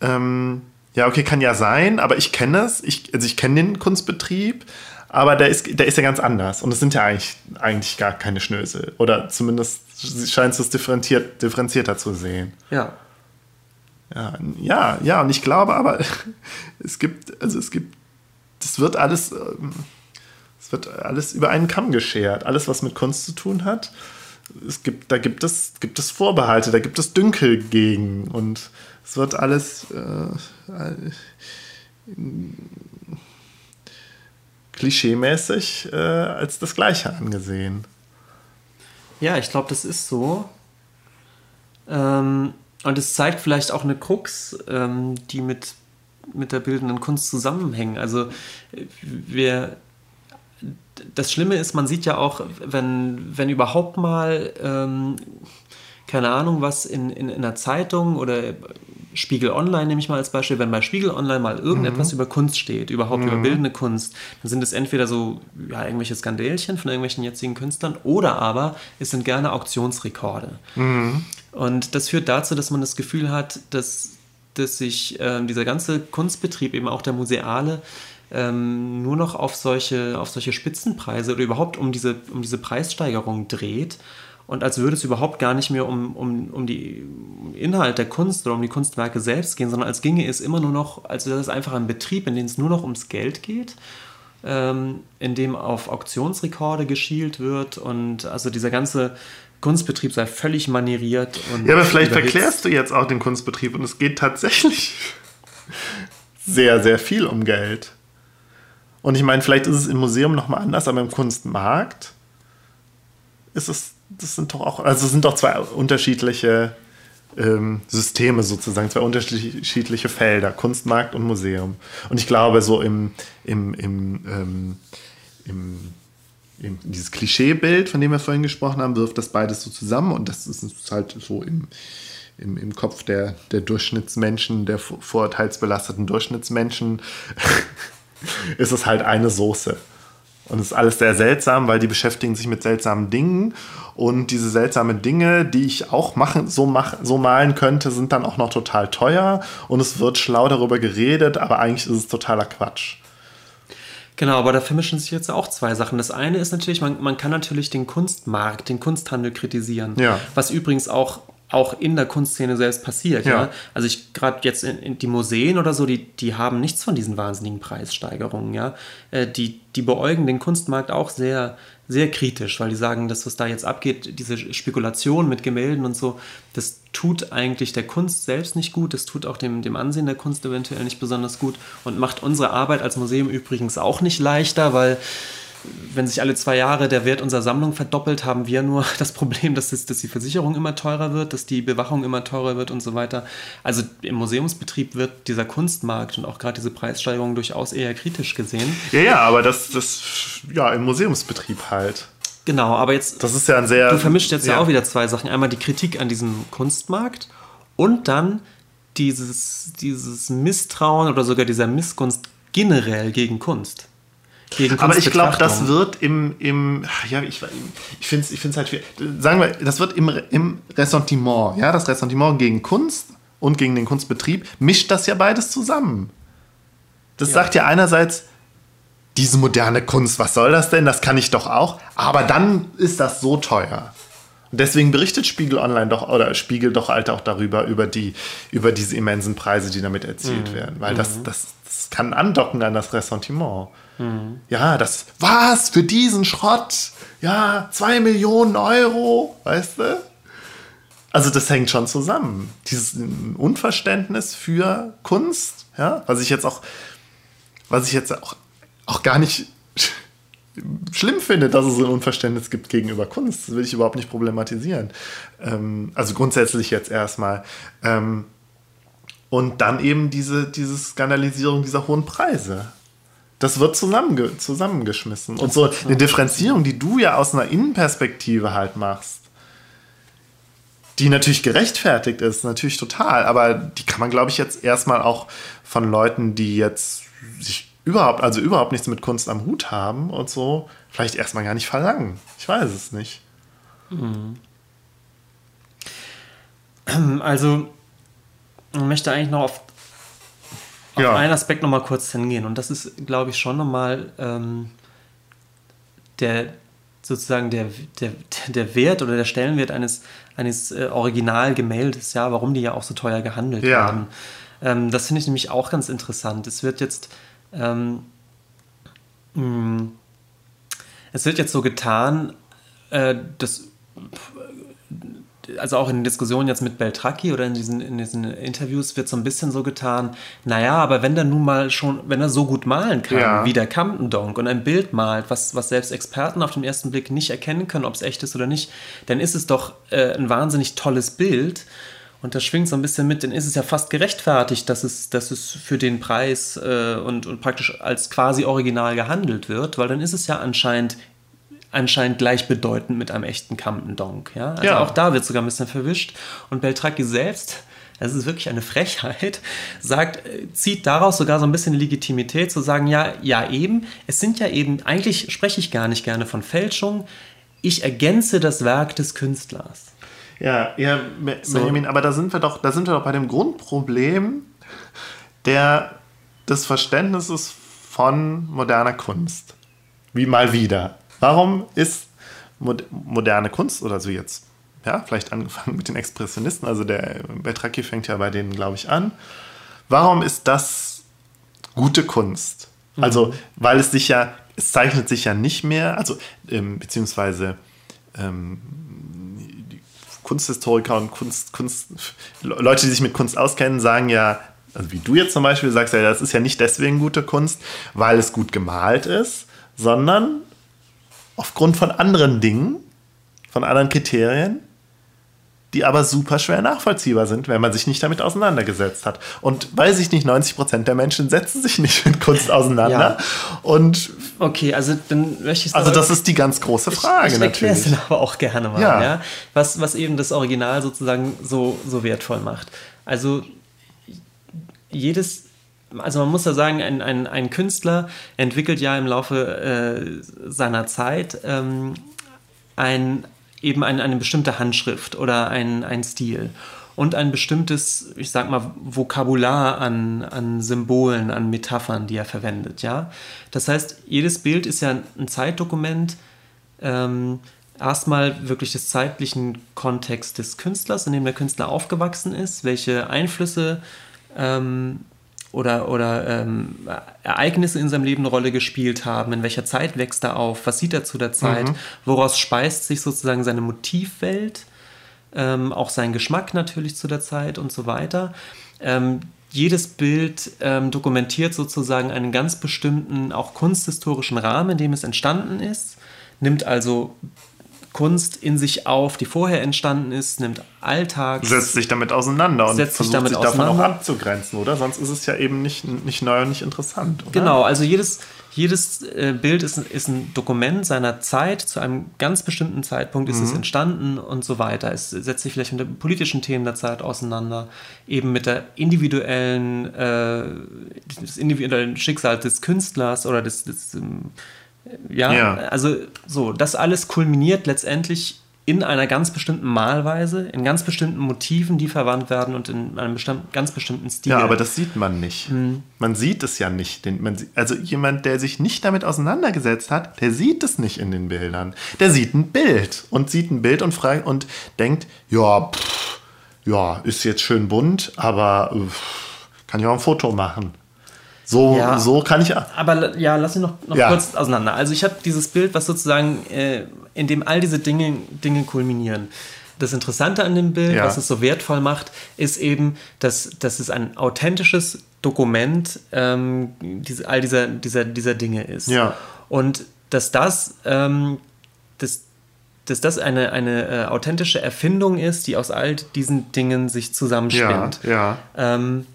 ähm, ja, okay, kann ja sein, aber ich kenne es, ich, also ich kenne den Kunstbetrieb, aber der ist, der ist ja ganz anders. Und es sind ja eigentlich, eigentlich gar keine Schnösel. Oder zumindest scheinst du es differenziert, differenzierter zu sehen. Ja. Ja, ja, ja, und ich glaube aber, es gibt, also es gibt, das wird alles, ähm, es wird alles über einen Kamm geschert. Alles, was mit Kunst zu tun hat. Es gibt, da gibt es, gibt es Vorbehalte, da gibt es Dünkel gegen und es wird alles äh, klischeemäßig äh, als das Gleiche angesehen. Ja, ich glaube, das ist so. Ähm, und es zeigt vielleicht auch eine Krux, ähm, die mit, mit der bildenden Kunst zusammenhängen. Also wir, das Schlimme ist, man sieht ja auch, wenn, wenn überhaupt mal, ähm, keine Ahnung, was in, in, in einer Zeitung oder Spiegel Online nehme ich mal als Beispiel, wenn bei Spiegel Online mal irgendetwas über Kunst steht, überhaupt über bildende Kunst, dann sind es entweder so ja, irgendwelche Skandälchen von irgendwelchen jetzigen Künstlern oder aber es sind gerne Auktionsrekorde. Und das führt dazu, dass man das Gefühl hat, dass, dass sich ähm, dieser ganze Kunstbetrieb, eben auch der museale, ähm, nur noch auf solche, auf solche Spitzenpreise oder überhaupt um diese, um diese Preissteigerung dreht und als würde es überhaupt gar nicht mehr um, um, um die um Inhalt der Kunst oder um die Kunstwerke selbst gehen, sondern als ginge es immer nur noch, als wäre es einfach ein Betrieb, in dem es nur noch ums Geld geht, ähm, in dem auf Auktionsrekorde geschielt wird und also dieser ganze Kunstbetrieb sei völlig manieriert. Und ja, aber vielleicht verklärst du jetzt auch den Kunstbetrieb und es geht tatsächlich sehr, sehr viel um Geld. Und ich meine, vielleicht ist es im Museum nochmal anders, aber im Kunstmarkt ist es, das sind doch auch, also sind doch zwei unterschiedliche ähm, Systeme sozusagen, zwei unterschiedliche Felder, Kunstmarkt und Museum. Und ich glaube, so im, im, im, ähm, im, im dieses Klischeebild, von dem wir vorhin gesprochen haben, wirft das beides so zusammen und das ist halt so im, im, im Kopf der, der Durchschnittsmenschen, der vorurteilsbelasteten Durchschnittsmenschen ist es halt eine Soße. Und es ist alles sehr seltsam, weil die beschäftigen sich mit seltsamen Dingen. Und diese seltsamen Dinge, die ich auch machen, so, mach, so malen könnte, sind dann auch noch total teuer. Und es wird schlau darüber geredet, aber eigentlich ist es totaler Quatsch. Genau, aber da vermischen sich jetzt auch zwei Sachen. Das eine ist natürlich, man, man kann natürlich den Kunstmarkt, den Kunsthandel kritisieren. Ja. Was übrigens auch auch in der Kunstszene selbst passiert. Ja. ja? Also ich gerade jetzt in, in, die Museen oder so, die, die haben nichts von diesen wahnsinnigen Preissteigerungen. Ja? Äh, die, die beäugen den Kunstmarkt auch sehr, sehr kritisch, weil die sagen, dass was da jetzt abgeht, diese Spekulation mit Gemälden und so, das tut eigentlich der Kunst selbst nicht gut, das tut auch dem, dem Ansehen der Kunst eventuell nicht besonders gut und macht unsere Arbeit als Museum übrigens auch nicht leichter, weil wenn sich alle zwei Jahre der Wert unserer Sammlung verdoppelt, haben wir nur das Problem, dass, es, dass die Versicherung immer teurer wird, dass die Bewachung immer teurer wird und so weiter. Also im Museumsbetrieb wird dieser Kunstmarkt und auch gerade diese Preissteigerung durchaus eher kritisch gesehen. Ja, ja, aber das, das ja, im Museumsbetrieb halt. Genau, aber jetzt. Das ist ja ein sehr. Du vermischt jetzt ja. ja auch wieder zwei Sachen. Einmal die Kritik an diesem Kunstmarkt und dann dieses, dieses Misstrauen oder sogar dieser Missgunst generell gegen Kunst. Aber ich glaube, das wird im, im ja, ich, ich finde es ich halt schwierig. Sagen wir, das wird im, im Ressentiment, ja, das Ressentiment gegen Kunst und gegen den Kunstbetrieb, mischt das ja beides zusammen. Das ja. sagt ja einerseits, diese moderne Kunst, was soll das denn? Das kann ich doch auch. Aber dann ist das so teuer. Und deswegen berichtet Spiegel Online doch oder Spiegel doch halt auch darüber, über, die, über diese immensen Preise, die damit erzielt mhm. werden. Weil das, mhm. das, das kann andocken an das Ressentiment. Mhm. Ja, das, was, für diesen Schrott? Ja, zwei Millionen Euro, weißt du? Also das hängt schon zusammen. Dieses Unverständnis für Kunst, ja, was ich jetzt auch, was ich jetzt auch, auch gar nicht schlimm finde, dass es ein Unverständnis gibt gegenüber Kunst. Das will ich überhaupt nicht problematisieren. Ähm, also grundsätzlich jetzt erstmal. Ähm, und dann eben diese, diese Skandalisierung dieser hohen Preise. Das wird zusammenge zusammengeschmissen. Und so eine Differenzierung, die du ja aus einer Innenperspektive halt machst, die natürlich gerechtfertigt ist, natürlich total, aber die kann man, glaube ich, jetzt erstmal auch von Leuten, die jetzt sich überhaupt, also überhaupt nichts mit Kunst am Hut haben und so, vielleicht erstmal gar nicht verlangen. Ich weiß es nicht. Mhm. Also, ich möchte eigentlich noch auf auf ja. einen Aspekt nochmal kurz hingehen. Und das ist, glaube ich, schon nochmal ähm, der sozusagen der, der, der Wert oder der Stellenwert eines, eines äh, Originalgemäldes, ja, warum die ja auch so teuer gehandelt ja. werden. Ähm, das finde ich nämlich auch ganz interessant. Es wird jetzt ähm, mh, mm, es wird jetzt so getan, äh, dass also auch in den Diskussionen jetzt mit Beltracchi oder in diesen, in diesen Interviews wird so ein bisschen so getan, naja, aber wenn der nun mal schon, wenn er so gut malen kann, ja. wie der Campendonk und ein Bild malt, was, was selbst Experten auf den ersten Blick nicht erkennen können, ob es echt ist oder nicht, dann ist es doch äh, ein wahnsinnig tolles Bild. Und das schwingt so ein bisschen mit, dann ist es ja fast gerechtfertigt, dass es, dass es für den Preis äh, und, und praktisch als quasi original gehandelt wird, weil dann ist es ja anscheinend anscheinend gleichbedeutend mit einem echten Campendonk. Ja? Also ja. auch da wird sogar ein bisschen verwischt. Und Beltracchi selbst, das ist wirklich eine Frechheit, sagt, äh, zieht daraus sogar so ein bisschen Legitimität zu sagen, ja, ja eben, es sind ja eben, eigentlich spreche ich gar nicht gerne von Fälschung, ich ergänze das Werk des Künstlers. Ja, ja, Benjamin, so. aber da sind wir doch, da sind wir doch bei dem Grundproblem der, des Verständnisses von moderner Kunst. Wie mal wieder. Warum ist moderne Kunst oder so jetzt, ja, vielleicht angefangen mit den Expressionisten, also der Betraki fängt ja bei denen, glaube ich, an. Warum ist das gute Kunst? Also, mhm. weil es sich ja, es zeichnet sich ja nicht mehr, also, ähm, beziehungsweise ähm, Kunsthistoriker und Kunst, Kunst, Leute, die sich mit Kunst auskennen, sagen ja, also wie du jetzt zum Beispiel sagst, ja, das ist ja nicht deswegen gute Kunst, weil es gut gemalt ist, sondern aufgrund von anderen Dingen, von anderen Kriterien, die aber super schwer nachvollziehbar sind, wenn man sich nicht damit auseinandergesetzt hat. Und weiß ich nicht, 90 Prozent der Menschen setzen sich nicht mit Kunst auseinander. Ja. Und okay, also dann möchte ich Also das ist die ganz große Frage ich, ich natürlich. Ich erkläre es aber auch gerne mal, ja. ja. Was, was eben das Original sozusagen so, so wertvoll macht. Also jedes also man muss ja sagen, ein, ein, ein Künstler entwickelt ja im Laufe äh, seiner Zeit ähm, ein, eben ein, eine bestimmte Handschrift oder ein, ein Stil und ein bestimmtes, ich sag mal, Vokabular an, an Symbolen, an Metaphern, die er verwendet. Ja? Das heißt, jedes Bild ist ja ein Zeitdokument, ähm, erstmal wirklich des zeitlichen Kontexts des Künstlers, in dem der Künstler aufgewachsen ist, welche Einflüsse ähm, oder, oder ähm, Ereignisse in seinem Leben eine Rolle gespielt haben, in welcher Zeit wächst er auf, was sieht er zu der Zeit, mhm. woraus speist sich sozusagen seine Motivwelt, ähm, auch sein Geschmack natürlich zu der Zeit und so weiter. Ähm, jedes Bild ähm, dokumentiert sozusagen einen ganz bestimmten, auch kunsthistorischen Rahmen, in dem es entstanden ist, nimmt also Kunst in sich auf, die vorher entstanden ist, nimmt Alltag. Setzt sich damit auseinander und setzt versucht sich, damit sich davon auch abzugrenzen, oder? Sonst ist es ja eben nicht, nicht neu und nicht interessant. Oder? Genau, also jedes, jedes äh, Bild ist, ist ein Dokument seiner Zeit, zu einem ganz bestimmten Zeitpunkt ist mhm. es entstanden und so weiter. Es setzt sich vielleicht mit den politischen Themen der Zeit auseinander, eben mit der individuellen, äh, des individuellen Schicksal des Künstlers oder des, des ähm, ja, ja, also so, das alles kulminiert letztendlich in einer ganz bestimmten Malweise, in ganz bestimmten Motiven, die verwandt werden und in einem bestimmten, ganz bestimmten Stil. Ja, aber das sieht man nicht. Hm. Man sieht es ja nicht. Man, also jemand, der sich nicht damit auseinandergesetzt hat, der sieht es nicht in den Bildern. Der sieht ein Bild und sieht ein Bild und, fragt, und denkt, ja, pff, ja, ist jetzt schön bunt, aber pff, kann ich auch ein Foto machen. So, ja, so kann ich. Aber ja, lass mich noch, noch ja. kurz auseinander. Also ich habe dieses Bild, was sozusagen, äh, in dem all diese Dinge, Dinge kulminieren. Das Interessante an dem Bild, ja. was es so wertvoll macht, ist eben, dass, dass es ein authentisches Dokument ähm, diese, all dieser, dieser, dieser Dinge ist. Ja. Und dass das, ähm, dass, dass das eine, eine äh, authentische Erfindung ist, die aus all diesen Dingen sich zusammenspinnt. Ja, ja. Ähm,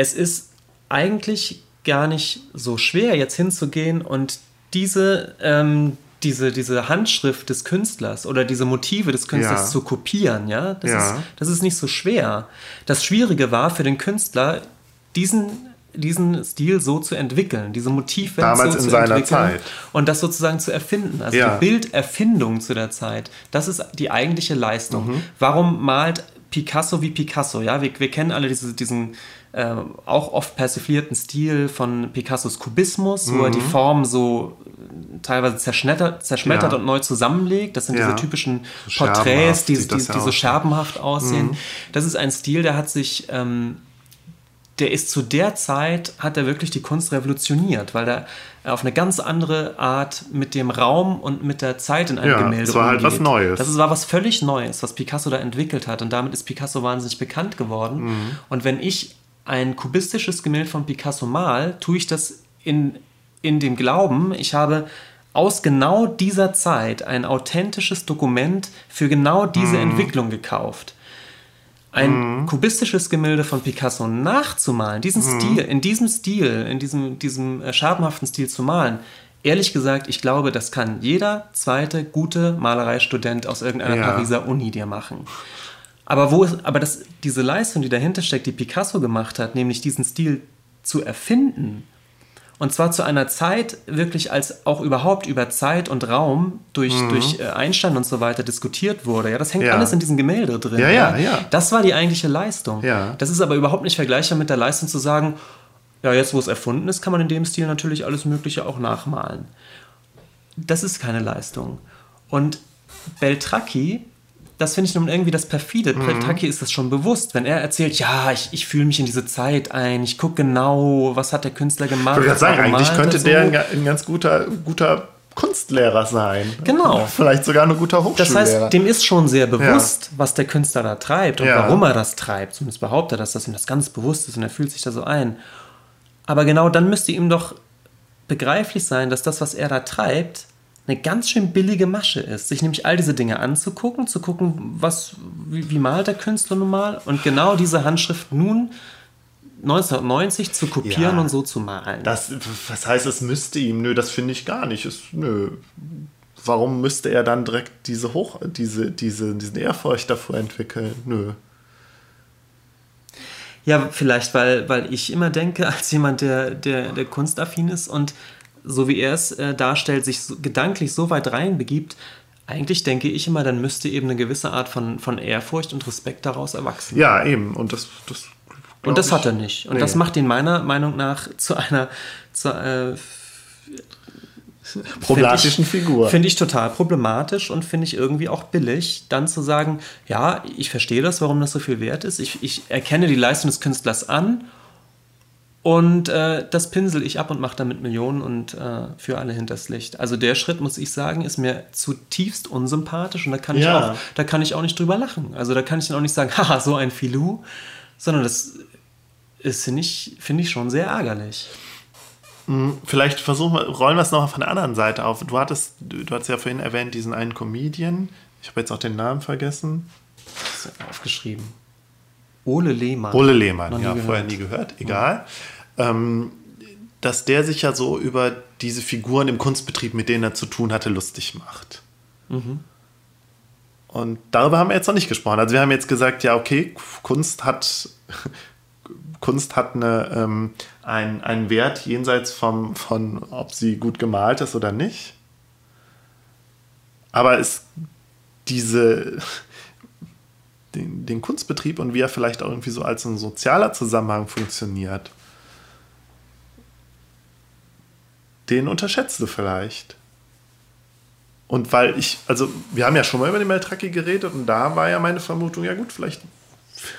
es ist eigentlich gar nicht so schwer, jetzt hinzugehen und diese, ähm, diese, diese Handschrift des Künstlers oder diese Motive des Künstlers ja. zu kopieren. Ja? Das, ja. Ist, das ist nicht so schwer. Das Schwierige war für den Künstler, diesen diesen Stil so zu entwickeln, diese Motivwelt Damals so zu seiner entwickeln Zeit. und das sozusagen zu erfinden. Also ja. die Bilderfindung zu der Zeit, das ist die eigentliche Leistung. Mhm. Warum malt Picasso wie Picasso? Ja, wir, wir kennen alle diese, diesen äh, auch oft persiflierten Stil von Picassos Kubismus, mhm. wo er die mhm. Form so äh, teilweise zerschmettert, zerschmettert ja. und neu zusammenlegt. Das sind ja. diese typischen so Porträts, die, die, die, die so scherbenhaft aussehen. Mhm. Das ist ein Stil, der hat sich... Ähm, der ist zu der Zeit, hat er wirklich die Kunst revolutioniert, weil er auf eine ganz andere Art mit dem Raum und mit der Zeit in einem ja, Gemälde das war halt was Neues. Das war was völlig Neues, was Picasso da entwickelt hat und damit ist Picasso wahnsinnig bekannt geworden. Mhm. Und wenn ich ein kubistisches Gemälde von Picasso mal, tue ich das in, in dem Glauben, ich habe aus genau dieser Zeit ein authentisches Dokument für genau diese mhm. Entwicklung gekauft. Ein mhm. kubistisches Gemälde von Picasso nachzumalen, diesen mhm. Stil, in diesem Stil, in diesem, diesem äh, scherbenhaften Stil zu malen, ehrlich gesagt, ich glaube, das kann jeder zweite gute Malereistudent aus irgendeiner ja. Pariser Uni dir machen. Aber, wo ist, aber das, diese Leistung, die dahinter steckt, die Picasso gemacht hat, nämlich diesen Stil zu erfinden, und zwar zu einer Zeit wirklich, als auch überhaupt über Zeit und Raum durch, mhm. durch äh, Einstein und so weiter diskutiert wurde. Ja, das hängt ja. alles in diesem Gemälde drin. Ja, ja, ja. Das war die eigentliche Leistung. Ja. Das ist aber überhaupt nicht vergleichbar mit der Leistung zu sagen, ja, jetzt wo es erfunden ist, kann man in dem Stil natürlich alles Mögliche auch nachmalen. Das ist keine Leistung. Und Beltracchi, das finde ich nun irgendwie das perfide. Mhm. Beltracchi ist das schon bewusst, wenn er erzählt, ja, ich, ich fühle mich in diese Zeit ein, ich gucke genau, was hat der Künstler gemacht. Ich würde sagen, eigentlich könnte so. der ein, ein, ganz guter, guter Kunstlehrer sein. Genau. Vielleicht sogar ein guter Hochschullehrer. Das heißt, dem ist schon sehr bewusst, ja. was der Künstler da treibt und ja. warum er das treibt. Zumindest behauptet er, dass das ihm das ganz bewusst ist und er fühlt sich da so ein. Aber genau dann müsste ihm doch begreiflich sein, dass das, was er da treibt, eine ganz schön billige Masche ist, sich nämlich all diese Dinge anzugucken, zu gucken, was, wie, wie malt der Künstler nun mal und genau diese Handschrift nun 1990 zu kopieren ja, und so zu malen. Das, was heißt, es müsste ihm? Nö, das finde ich gar nicht. Es, nö. Warum müsste er dann direkt diese Hoch, diese, diese, diesen Ehrfurcht davor entwickeln? Nö. Ja, vielleicht, weil, weil ich immer denke, als jemand, der, der, der kunstaffin ist und so wie er es äh, darstellt, sich so, gedanklich so weit reinbegibt, eigentlich denke ich immer, dann müsste eben eine gewisse Art von, von Ehrfurcht und Respekt daraus erwachsen. Ja, eben. Und das, das und das ich, hat er nicht. Und nee. das macht ihn meiner Meinung nach zu einer zu, äh, problematischen find ich, Figur. Finde ich total problematisch und finde ich irgendwie auch billig, dann zu sagen, ja, ich verstehe das, warum das so viel wert ist. Ich, ich erkenne die Leistung des Künstlers an und äh, das pinsel ich ab und mache damit Millionen und äh, für alle hinters Licht. Also der Schritt, muss ich sagen, ist mir zutiefst unsympathisch und da kann, ja. ich, auch, da kann ich auch nicht drüber lachen. Also da kann ich dann auch nicht sagen, haha, so ein Filou, sondern das ist, finde ich, find ich schon sehr ärgerlich. Hm, vielleicht versuchen wir, rollen wir es noch von der anderen Seite auf. Du hattest, du hattest ja vorhin erwähnt, diesen einen Comedian. Ich habe jetzt auch den Namen vergessen. Aufgeschrieben. Ole Lehmann. Ole Lehmann, ja, gehört. vorher nie gehört, egal. Ja. Ähm, dass der sich ja so über diese Figuren im Kunstbetrieb, mit denen er zu tun hatte, lustig macht. Mhm. Und darüber haben wir jetzt noch nicht gesprochen. Also wir haben jetzt gesagt, ja, okay, Kunst hat Kunst hat eine, ähm, ein, einen Wert jenseits vom, von, ob sie gut gemalt ist oder nicht. Aber es diese, den, den Kunstbetrieb und wie er vielleicht auch irgendwie so als ein sozialer Zusammenhang funktioniert, den unterschätzt du vielleicht. Und weil ich, also wir haben ja schon mal über den Meltraki geredet und da war ja meine Vermutung, ja gut, vielleicht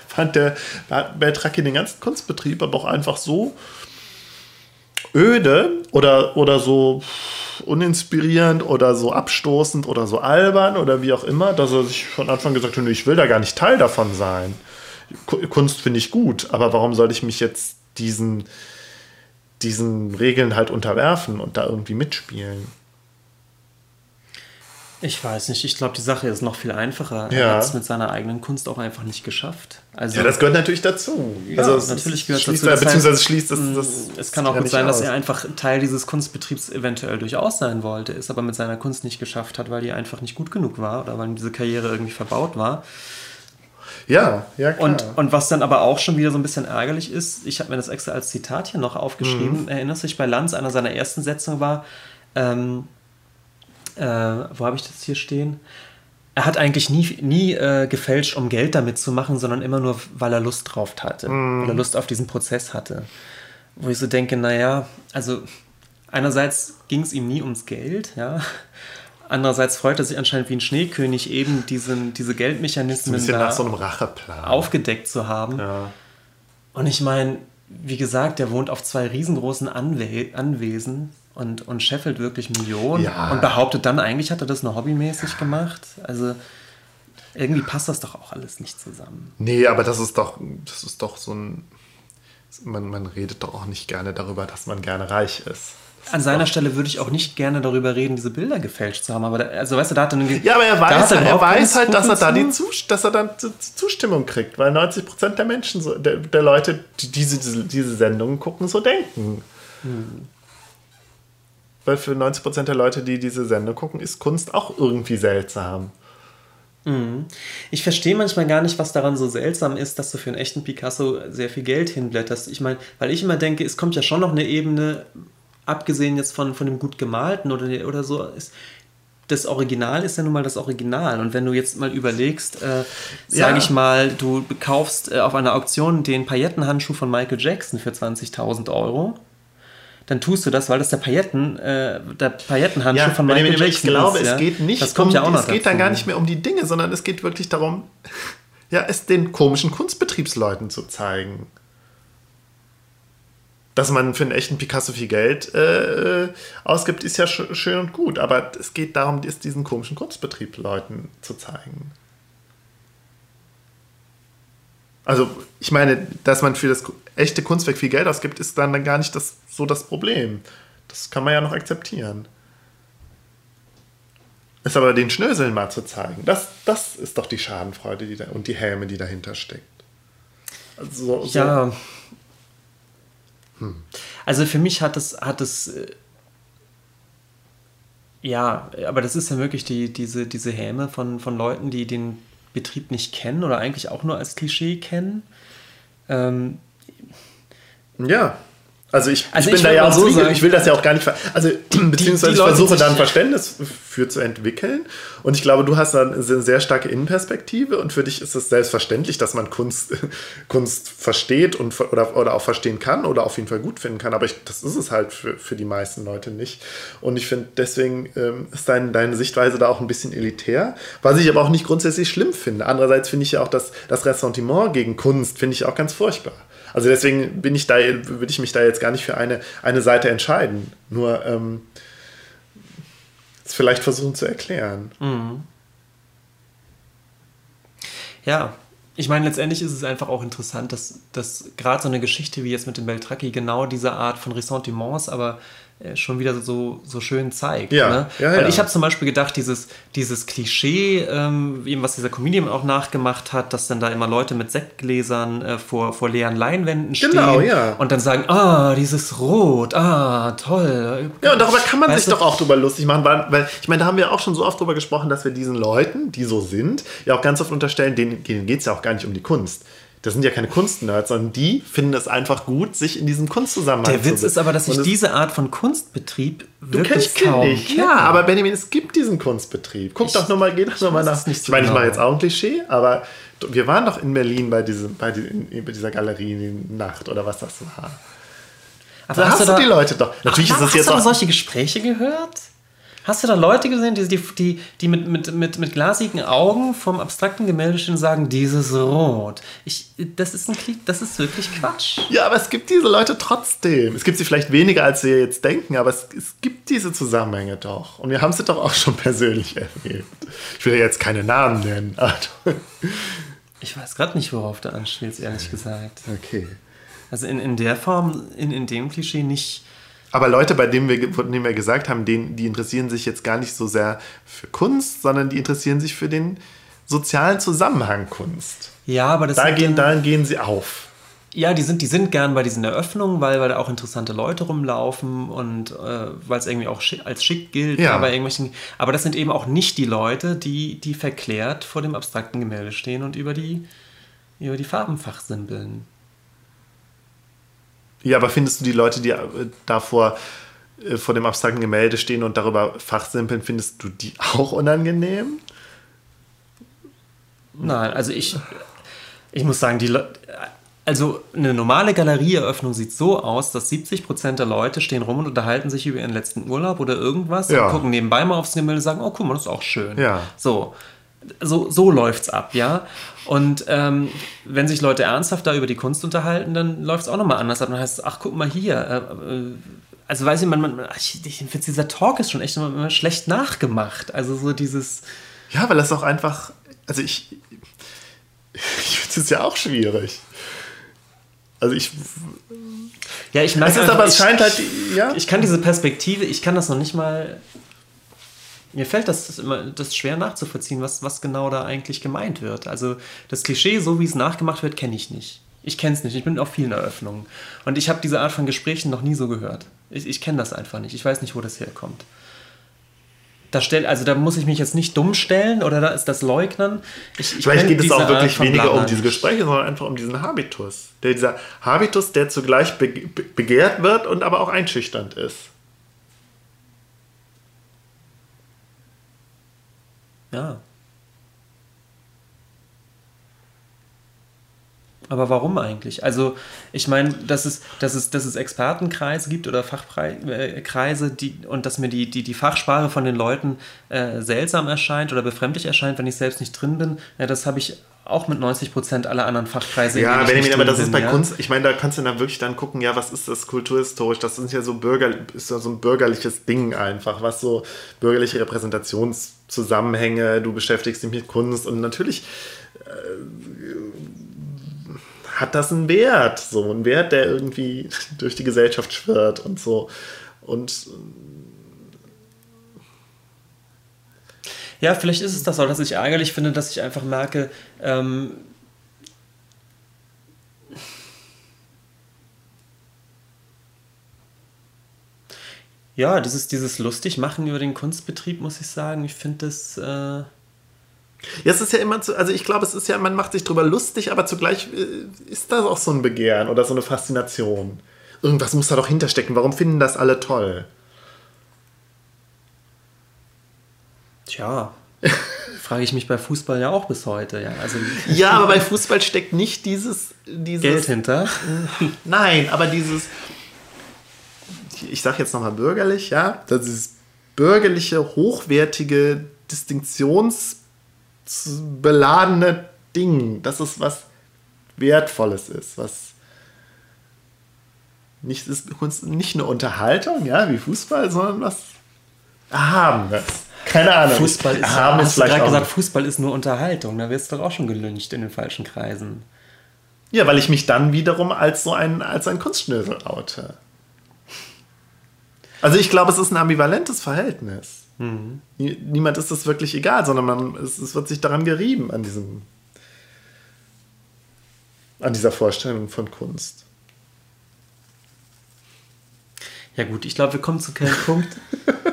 fand der Beltracchi den ganzen Kunstbetrieb aber auch einfach so öde oder, oder so uninspirierend oder so abstoßend oder so albern oder wie auch immer, dass er sich von Anfang gesagt hat, ich will da gar nicht Teil davon sein. Kunst finde ich gut, aber warum soll ich mich jetzt diesen, diesen Regeln halt unterwerfen und da irgendwie mitspielen? Ich weiß nicht, ich glaube, die Sache ist noch viel einfacher. Ja. Er hat es mit seiner eigenen Kunst auch einfach nicht geschafft. Also, ja, das gehört natürlich dazu. Ja, also natürlich gehört dazu. Das beziehungsweise heißt, schließt das, mm, das Es kann auch gut sein, aus. dass er einfach Teil dieses Kunstbetriebs eventuell durchaus sein wollte, es aber mit seiner Kunst nicht geschafft hat, weil die einfach nicht gut genug war oder weil ihm diese Karriere irgendwie verbaut war. Ja, ja, klar. Und, und was dann aber auch schon wieder so ein bisschen ärgerlich ist, ich habe mir das extra als Zitat hier noch aufgeschrieben, mhm. erinnerst du dich bei Lanz, einer seiner ersten Setzungen war, ähm, äh, wo habe ich das hier stehen? Er hat eigentlich nie, nie äh, gefälscht, um Geld damit zu machen, sondern immer nur, weil er Lust drauf hatte. Mm. Weil er Lust auf diesen Prozess hatte. Wo ich so denke, naja, also einerseits ging es ihm nie ums Geld, ja. Andererseits freut er sich anscheinend wie ein Schneekönig eben diesen, diese Geldmechanismen da so aufgedeckt zu haben. Ja. Und ich meine, wie gesagt, der wohnt auf zwei riesengroßen Anwe Anwesen und, und scheffelt wirklich Millionen ja. und behauptet dann, eigentlich hat er das nur hobbymäßig gemacht. Also irgendwie passt das doch auch alles nicht zusammen. Nee, aber das ist doch, das ist doch so ein. Man, man redet doch auch nicht gerne darüber, dass man gerne reich ist. Das An seiner Stelle würde ich auch nicht gerne darüber reden, diese Bilder gefälscht zu haben. Aber da, also weißt du, da hat er eine, Ja, aber er weiß, er, er weiß halt, dass er da die dass er dann Zustimmung kriegt, weil 90 Prozent der Menschen, so, der, der Leute, die diese, diese, diese Sendungen gucken, so denken. Hm weil für 90% der Leute, die diese Sendung gucken, ist Kunst auch irgendwie seltsam. Mhm. Ich verstehe manchmal gar nicht, was daran so seltsam ist, dass du für einen echten Picasso sehr viel Geld hinblätterst. Ich meine, weil ich immer denke, es kommt ja schon noch eine Ebene, abgesehen jetzt von, von dem gut gemalten oder, oder so, ist, das Original ist ja nun mal das Original. Und wenn du jetzt mal überlegst, äh, sage ja. ich mal, du kaufst äh, auf einer Auktion den Paillettenhandschuh von Michael Jackson für 20.000 Euro dann tust du das, weil das der Pailletten, äh, der Paillettenhandschuh ja, von Michael Jackson ist. Ich glaube, es geht nicht das kommt um, ja auch noch es geht dann gar nicht mehr um die Dinge, sondern es geht wirklich darum, ja, es den komischen Kunstbetriebsleuten zu zeigen. Dass man für einen echten Picasso viel Geld äh, ausgibt, ist ja sch schön und gut, aber es geht darum, es diesen komischen Kunstbetriebsleuten zu zeigen. Also, ich meine, dass man für das echte Kunstwerk viel Geld ausgibt, ist dann, gar nicht das, so das Problem. Das kann man ja noch akzeptieren. Ist aber den Schnöseln mal zu zeigen, das, das ist doch die Schadenfreude die da, und die Häme, die dahinter steckt. Also, so, ja. Hm. Also für mich hat es, hat es äh, ja, aber das ist ja wirklich die, diese, diese Häme von, von Leuten, die den Betrieb nicht kennen oder eigentlich auch nur als Klischee kennen. Ähm, ja. Also ich, also ich bin ich da ja auch so sagen, ich will das ja auch gar nicht, also beziehungsweise die, die ich versuche da ein Verständnis für zu entwickeln und ich glaube, du hast da eine sehr starke Innenperspektive und für dich ist es selbstverständlich, dass man Kunst, Kunst versteht und, oder, oder auch verstehen kann oder auf jeden Fall gut finden kann, aber ich, das ist es halt für, für die meisten Leute nicht und ich finde, deswegen ähm, ist dein, deine Sichtweise da auch ein bisschen elitär, was ich aber auch nicht grundsätzlich schlimm finde. Andererseits finde ich ja auch das, das Ressentiment gegen Kunst, finde ich auch ganz furchtbar. Also deswegen bin ich da, würde ich mich da jetzt gar nicht für eine, eine Seite entscheiden. Nur ähm, es vielleicht versuchen zu erklären. Mhm. Ja, ich meine, letztendlich ist es einfach auch interessant, dass, dass gerade so eine Geschichte wie jetzt mit dem Beltracchi genau diese Art von Ressentiments, aber schon wieder so, so schön zeigt. Ja, ne? ja, Weil ja. ich habe zum Beispiel gedacht, dieses, dieses Klischee, ähm, was dieser Comedian auch nachgemacht hat, dass dann da immer Leute mit Sektgläsern äh, vor, vor leeren Leinwänden stehen genau, ja. und dann sagen, ah, dieses Rot, ah, toll. Ja, und darüber kann man weißt sich du? doch auch drüber lustig machen, weil, weil ich meine, da haben wir auch schon so oft drüber gesprochen, dass wir diesen Leuten, die so sind, ja auch ganz oft unterstellen, denen, denen geht es ja auch gar nicht um die Kunst das sind ja keine Kunstnerds, sondern die finden es einfach gut, sich in diesem Kunstzusammenhang zu Der Witz ist aber, dass ich diese Art von Kunstbetrieb wirklich kaum nicht. Kenne. Ja, aber Benjamin, es gibt diesen Kunstbetrieb. Guck ich, doch nochmal, geh doch nochmal nach. Nicht ich meine, genau. ich mache jetzt auch ein Klischee, aber wir waren doch in Berlin bei, diesem, bei, dieser Galerie-Nacht oder was das war. Aber da hast, hast du da, die Leute doch. Natürlich ach, ist das jetzt hast du solche Gespräche gehört? Hast du da Leute gesehen, die, die, die mit, mit, mit, mit glasigen Augen vom abstrakten Gemälde stehen und sagen, dieses Rot? Ich, das, ist ein, das ist wirklich Quatsch. Ja, aber es gibt diese Leute trotzdem. Es gibt sie vielleicht weniger, als wir jetzt denken, aber es, es gibt diese Zusammenhänge doch. Und wir haben sie doch auch schon persönlich erlebt. Ich will ja jetzt keine Namen nennen. ich weiß gerade nicht, worauf du anspielst, ehrlich gesagt. Okay. Also in, in der Form, in, in dem Klischee nicht aber Leute, bei denen wir, von denen wir gesagt haben, denen, die interessieren sich jetzt gar nicht so sehr für Kunst, sondern die interessieren sich für den sozialen Zusammenhang Kunst. Ja, aber das da gehen, darin gehen sie auf. Ja, die sind, die sind gern bei diesen Eröffnungen, weil, weil da auch interessante Leute rumlaufen und äh, weil es irgendwie auch schick, als schick gilt. Ja. Aber, irgendwelchen, aber das sind eben auch nicht die Leute, die, die verklärt vor dem abstrakten Gemälde stehen und über die, über die Farben fachsimpeln. Ja, aber findest du die Leute, die äh, davor äh, vor dem abstrakten Gemälde stehen und darüber fachsimpeln, findest du die auch unangenehm? Nein, also ich, ich muss sagen, die Le also eine normale Galerieeröffnung sieht so aus, dass 70% der Leute stehen rum und unterhalten sich über ihren letzten Urlaub oder irgendwas ja. und gucken nebenbei mal aufs Gemälde und sagen, oh guck mal, das ist auch schön. Ja. So so, so läuft es ab, ja. Und ähm, wenn sich Leute ernsthaft da über die Kunst unterhalten, dann läuft es auch nochmal anders ab. Dann heißt es, ach, guck mal hier. Äh, äh, also weiß ich, man, man ich, ich finde, dieser Talk ist schon echt immer, immer schlecht nachgemacht. Also so dieses... Ja, weil das auch einfach... Also ich... Ich finde es ja auch schwierig. Also ich... Ja, ich merke... Es ist aber, es scheint halt... Ja? Ich kann diese Perspektive, ich kann das noch nicht mal mir fällt das, das immer das schwer nachzuvollziehen, was, was genau da eigentlich gemeint wird. Also das Klischee, so wie es nachgemacht wird, kenne ich nicht. Ich kenne es nicht. Ich bin auf vielen Eröffnungen. Und ich habe diese Art von Gesprächen noch nie so gehört. Ich, ich kenne das einfach nicht. Ich weiß nicht, wo das herkommt. Da stell, also da muss ich mich jetzt nicht dumm stellen oder da ist das Leugnen. Ich, ich Vielleicht geht es auch wirklich weniger um diese Gespräche, sondern einfach um diesen Habitus. Der, dieser Habitus, der zugleich begehrt wird und aber auch einschüchternd ist. Ja. Aber warum eigentlich? Also, ich meine, dass es, dass, es, dass es Expertenkreise gibt oder Fachkreise, die, und dass mir die, die, die Fachsprache von den Leuten äh, seltsam erscheint oder befremdlich erscheint, wenn ich selbst nicht drin bin, ja, das habe ich auch mit 90 Prozent aller anderen Fachkreise. Ja, Benjamin, aber das bin, ist bei ja? Kunst, ich meine, da kannst du dann wirklich dann gucken, ja, was ist das kulturhistorisch? Das ist ja so, Bürger, ist ja so ein bürgerliches Ding einfach, was so bürgerliche Repräsentationszusammenhänge, du beschäftigst dich mit Kunst und natürlich äh, hat das einen Wert, so einen Wert, der irgendwie durch die Gesellschaft schwirrt und so. Und ja, vielleicht ist es das auch, dass ich ärgerlich finde, dass ich einfach merke, ähm, ja, dieses, dieses lustig machen über den Kunstbetrieb, muss ich sagen, ich finde das. Äh ja, es ist ja immer zu, also ich glaube, es ist ja, man macht sich drüber lustig, aber zugleich äh, ist das auch so ein Begehren oder so eine Faszination. Irgendwas muss da doch hinterstecken. Warum finden das alle toll? Tja, frage ich mich bei Fußball ja auch bis heute. Ja, also, ja aber bei Fußball steckt nicht dieses, dieses Geld hinter. Nein, aber dieses, ich sage jetzt nochmal bürgerlich, ja, das ist bürgerliche, hochwertige Distinktions- beladene Ding, dass es was Wertvolles ist, was nicht, ist nicht eine Unterhaltung, ja, wie Fußball, sondern was Erhabenes. Keine Ahnung. Fußball ist, Erhaben hast du gerade gesagt, Fußball ist nur Unterhaltung. Da wirst du doch auch schon gelüncht in den falschen Kreisen. Ja, weil ich mich dann wiederum als so ein, als ein Kunstschnösel oute. Also ich glaube, es ist ein ambivalentes Verhältnis. Mhm. Niemand ist das wirklich egal, sondern man, es, es, wird sich daran gerieben, an diesem, an dieser Vorstellung von Kunst. Ja gut, ich glaube, wir kommen zu keinem Punkt.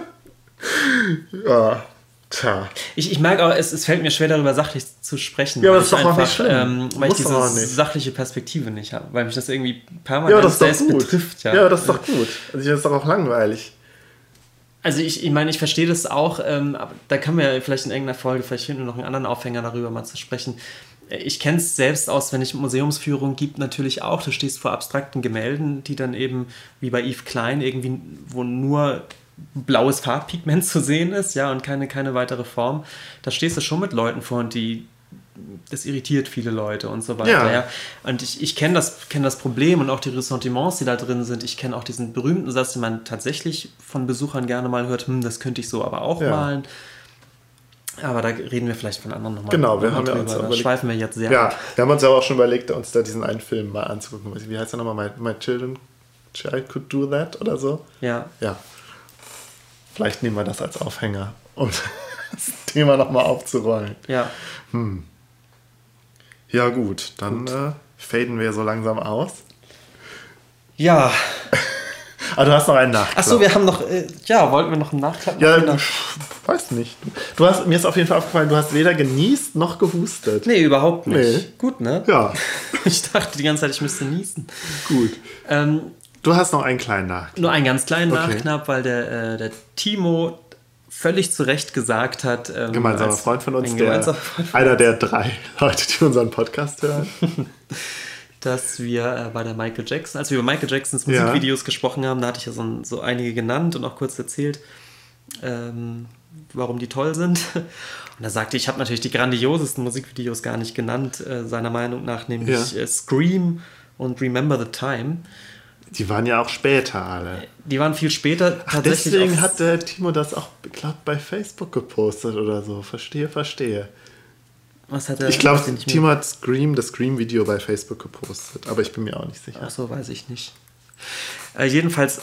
ja, tja. Ich, ich merke auch, es, es fällt mir schwer, darüber sachlich zu sprechen. Ja, aber das ist doch einfach, auch nicht schlimm. Ähm, weil ich diese sachliche Perspektive nicht habe, weil mich das irgendwie permanent ja, selbst betrifft. Ja. ja, das ist doch gut. Also das ist doch auch langweilig. Also ich, ich meine, ich verstehe das auch, ähm, aber da können wir vielleicht in irgendeiner Folge, vielleicht finden wir noch einen anderen Aufhänger darüber mal zu sprechen. Ich kenne es selbst aus, wenn ich Museumsführung gibt, natürlich auch. Du stehst vor abstrakten Gemälden, die dann eben, wie bei Yves Klein, irgendwie, wo nur blaues Farbpigment zu sehen ist, ja, und keine, keine weitere Form. Da stehst du schon mit Leuten vor und die das irritiert viele Leute und so weiter. Ja. ja. Und ich, ich kenne das, kenn das Problem und auch die Ressentiments, die da drin sind. Ich kenne auch diesen berühmten Satz, den man tatsächlich von Besuchern gerne mal hört, hm, das könnte ich so aber auch ja. malen. Aber da reden wir vielleicht von anderen nochmal. Genau, wir haben ja uns da schweifen wir jetzt sehr. Ja, wir haben uns aber auch schon überlegt, uns da diesen einen Film mal anzugucken. Wie heißt der nochmal? My, My Children Child Could Do That oder so? Ja. Ja. Vielleicht nehmen wir das als Aufhänger, um das Thema nochmal aufzurollen. Ja. Hm. Ja, gut, dann gut. Äh, faden wir so langsam aus. Ja. Aber du hast noch einen Nachklapp. Achso, wir haben noch, äh, ja, wollten wir noch einen Nachklapp machen? Ja, weiß nicht. Du hast, mir ist auf jeden Fall aufgefallen, du hast weder genießt noch gehustet. Nee, überhaupt nicht. Nee. Gut, ne? Ja. ich dachte die ganze Zeit, ich müsste niesen. Gut. Ähm, du hast noch einen kleinen Nachklapp. Nur einen ganz kleinen okay. Nachknapp, weil der, äh, der Timo völlig zu Recht gesagt hat. Ähm, gemeinsamer Freund von uns, der, Freund einer der drei Leute, die unseren Podcast hören. dass wir äh, bei der Michael Jackson, als wir über Michael Jacksons Musikvideos ja. gesprochen haben, da hatte ich ja so, so, einige genannt und auch kurz erzählt, ähm, warum die toll sind. Und er sagte, ich habe natürlich die grandiosesten Musikvideos gar nicht genannt, äh, seiner Meinung nach, nämlich ja. äh, Scream und Remember the Time. Die waren ja auch später alle. Die waren viel später. Ach, deswegen hat der Timo das auch, glaube bei Facebook gepostet oder so. Verstehe, verstehe. Was hat er? Ich glaube, Timo hat Scream, das Scream-Video bei Facebook gepostet, aber ich bin mir auch nicht sicher. Ach so, weiß ich nicht. Äh, jedenfalls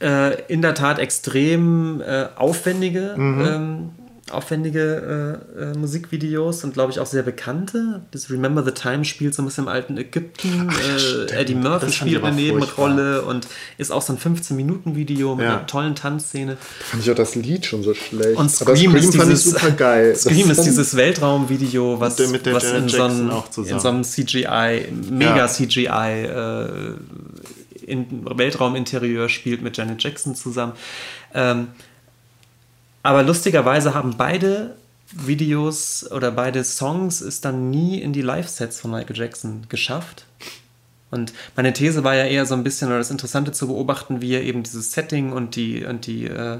äh, in der Tat extrem äh, aufwendige mhm. ähm, aufwendige äh, äh, Musikvideos und glaube ich auch sehr bekannte. Das Remember the Time spielt so ein bisschen im alten Ägypten. Ach, äh, Eddie Murphy spielt eine Nebenrolle und ist auch so ein 15-Minuten-Video mit ja. einer tollen Tanzszene. Fand ich auch das Lied schon so schlecht. Und Scream, Scream ist dieses, super geil. Scream ist dieses Weltraumvideo, was, mit der, der was in, so einem, in, so einem, CGI, mega ja. CGI äh, in Weltrauminterieur spielt mit Janet Jackson zusammen. Ähm, aber lustigerweise haben beide Videos oder beide Songs es dann nie in die Live-Sets von Michael Jackson geschafft. Und meine These war ja eher so ein bisschen, oder das Interessante zu beobachten, wie er eben dieses Setting und die, und die, äh,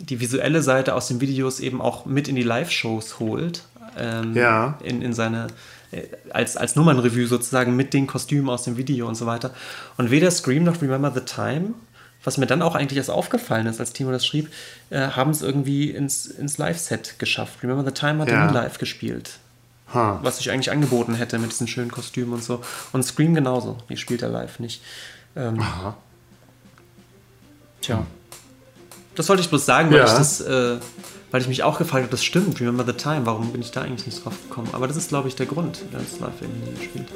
die visuelle Seite aus den Videos eben auch mit in die Live-Shows holt. Ähm, Ja. In, in seine, äh, als, als Nummernreview sozusagen mit den Kostümen aus dem Video und so weiter. Und weder Scream noch Remember the Time, was mir dann auch eigentlich erst aufgefallen ist, als Timo das schrieb, äh, haben es irgendwie ins, ins Live-Set geschafft. Remember the Time hat er Ja. nie live gespielt Ha. was ich eigentlich angeboten hätte mit diesen schönen Kostümen und so. Und Scream genauso, die spielt er live nicht. Ähm, Aha. tja. Das wollte ich bloß sagen, weil, Ja. ich das, äh, weil ich mich auch gefragt habe, das stimmt, Remember the Time, warum bin ich da eigentlich nicht drauf gekommen? Aber das ist, glaube ich, der Grund, der das live nie gespielt.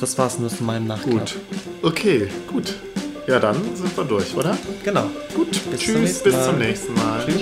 Das war es nur zu meinem Nachklapp. Gut. Okay, gut. Ja, dann sind wir durch, oder? Genau. Gut. Bis zum Tschüss, nächsten bis zum nächsten Mal. Tschüss.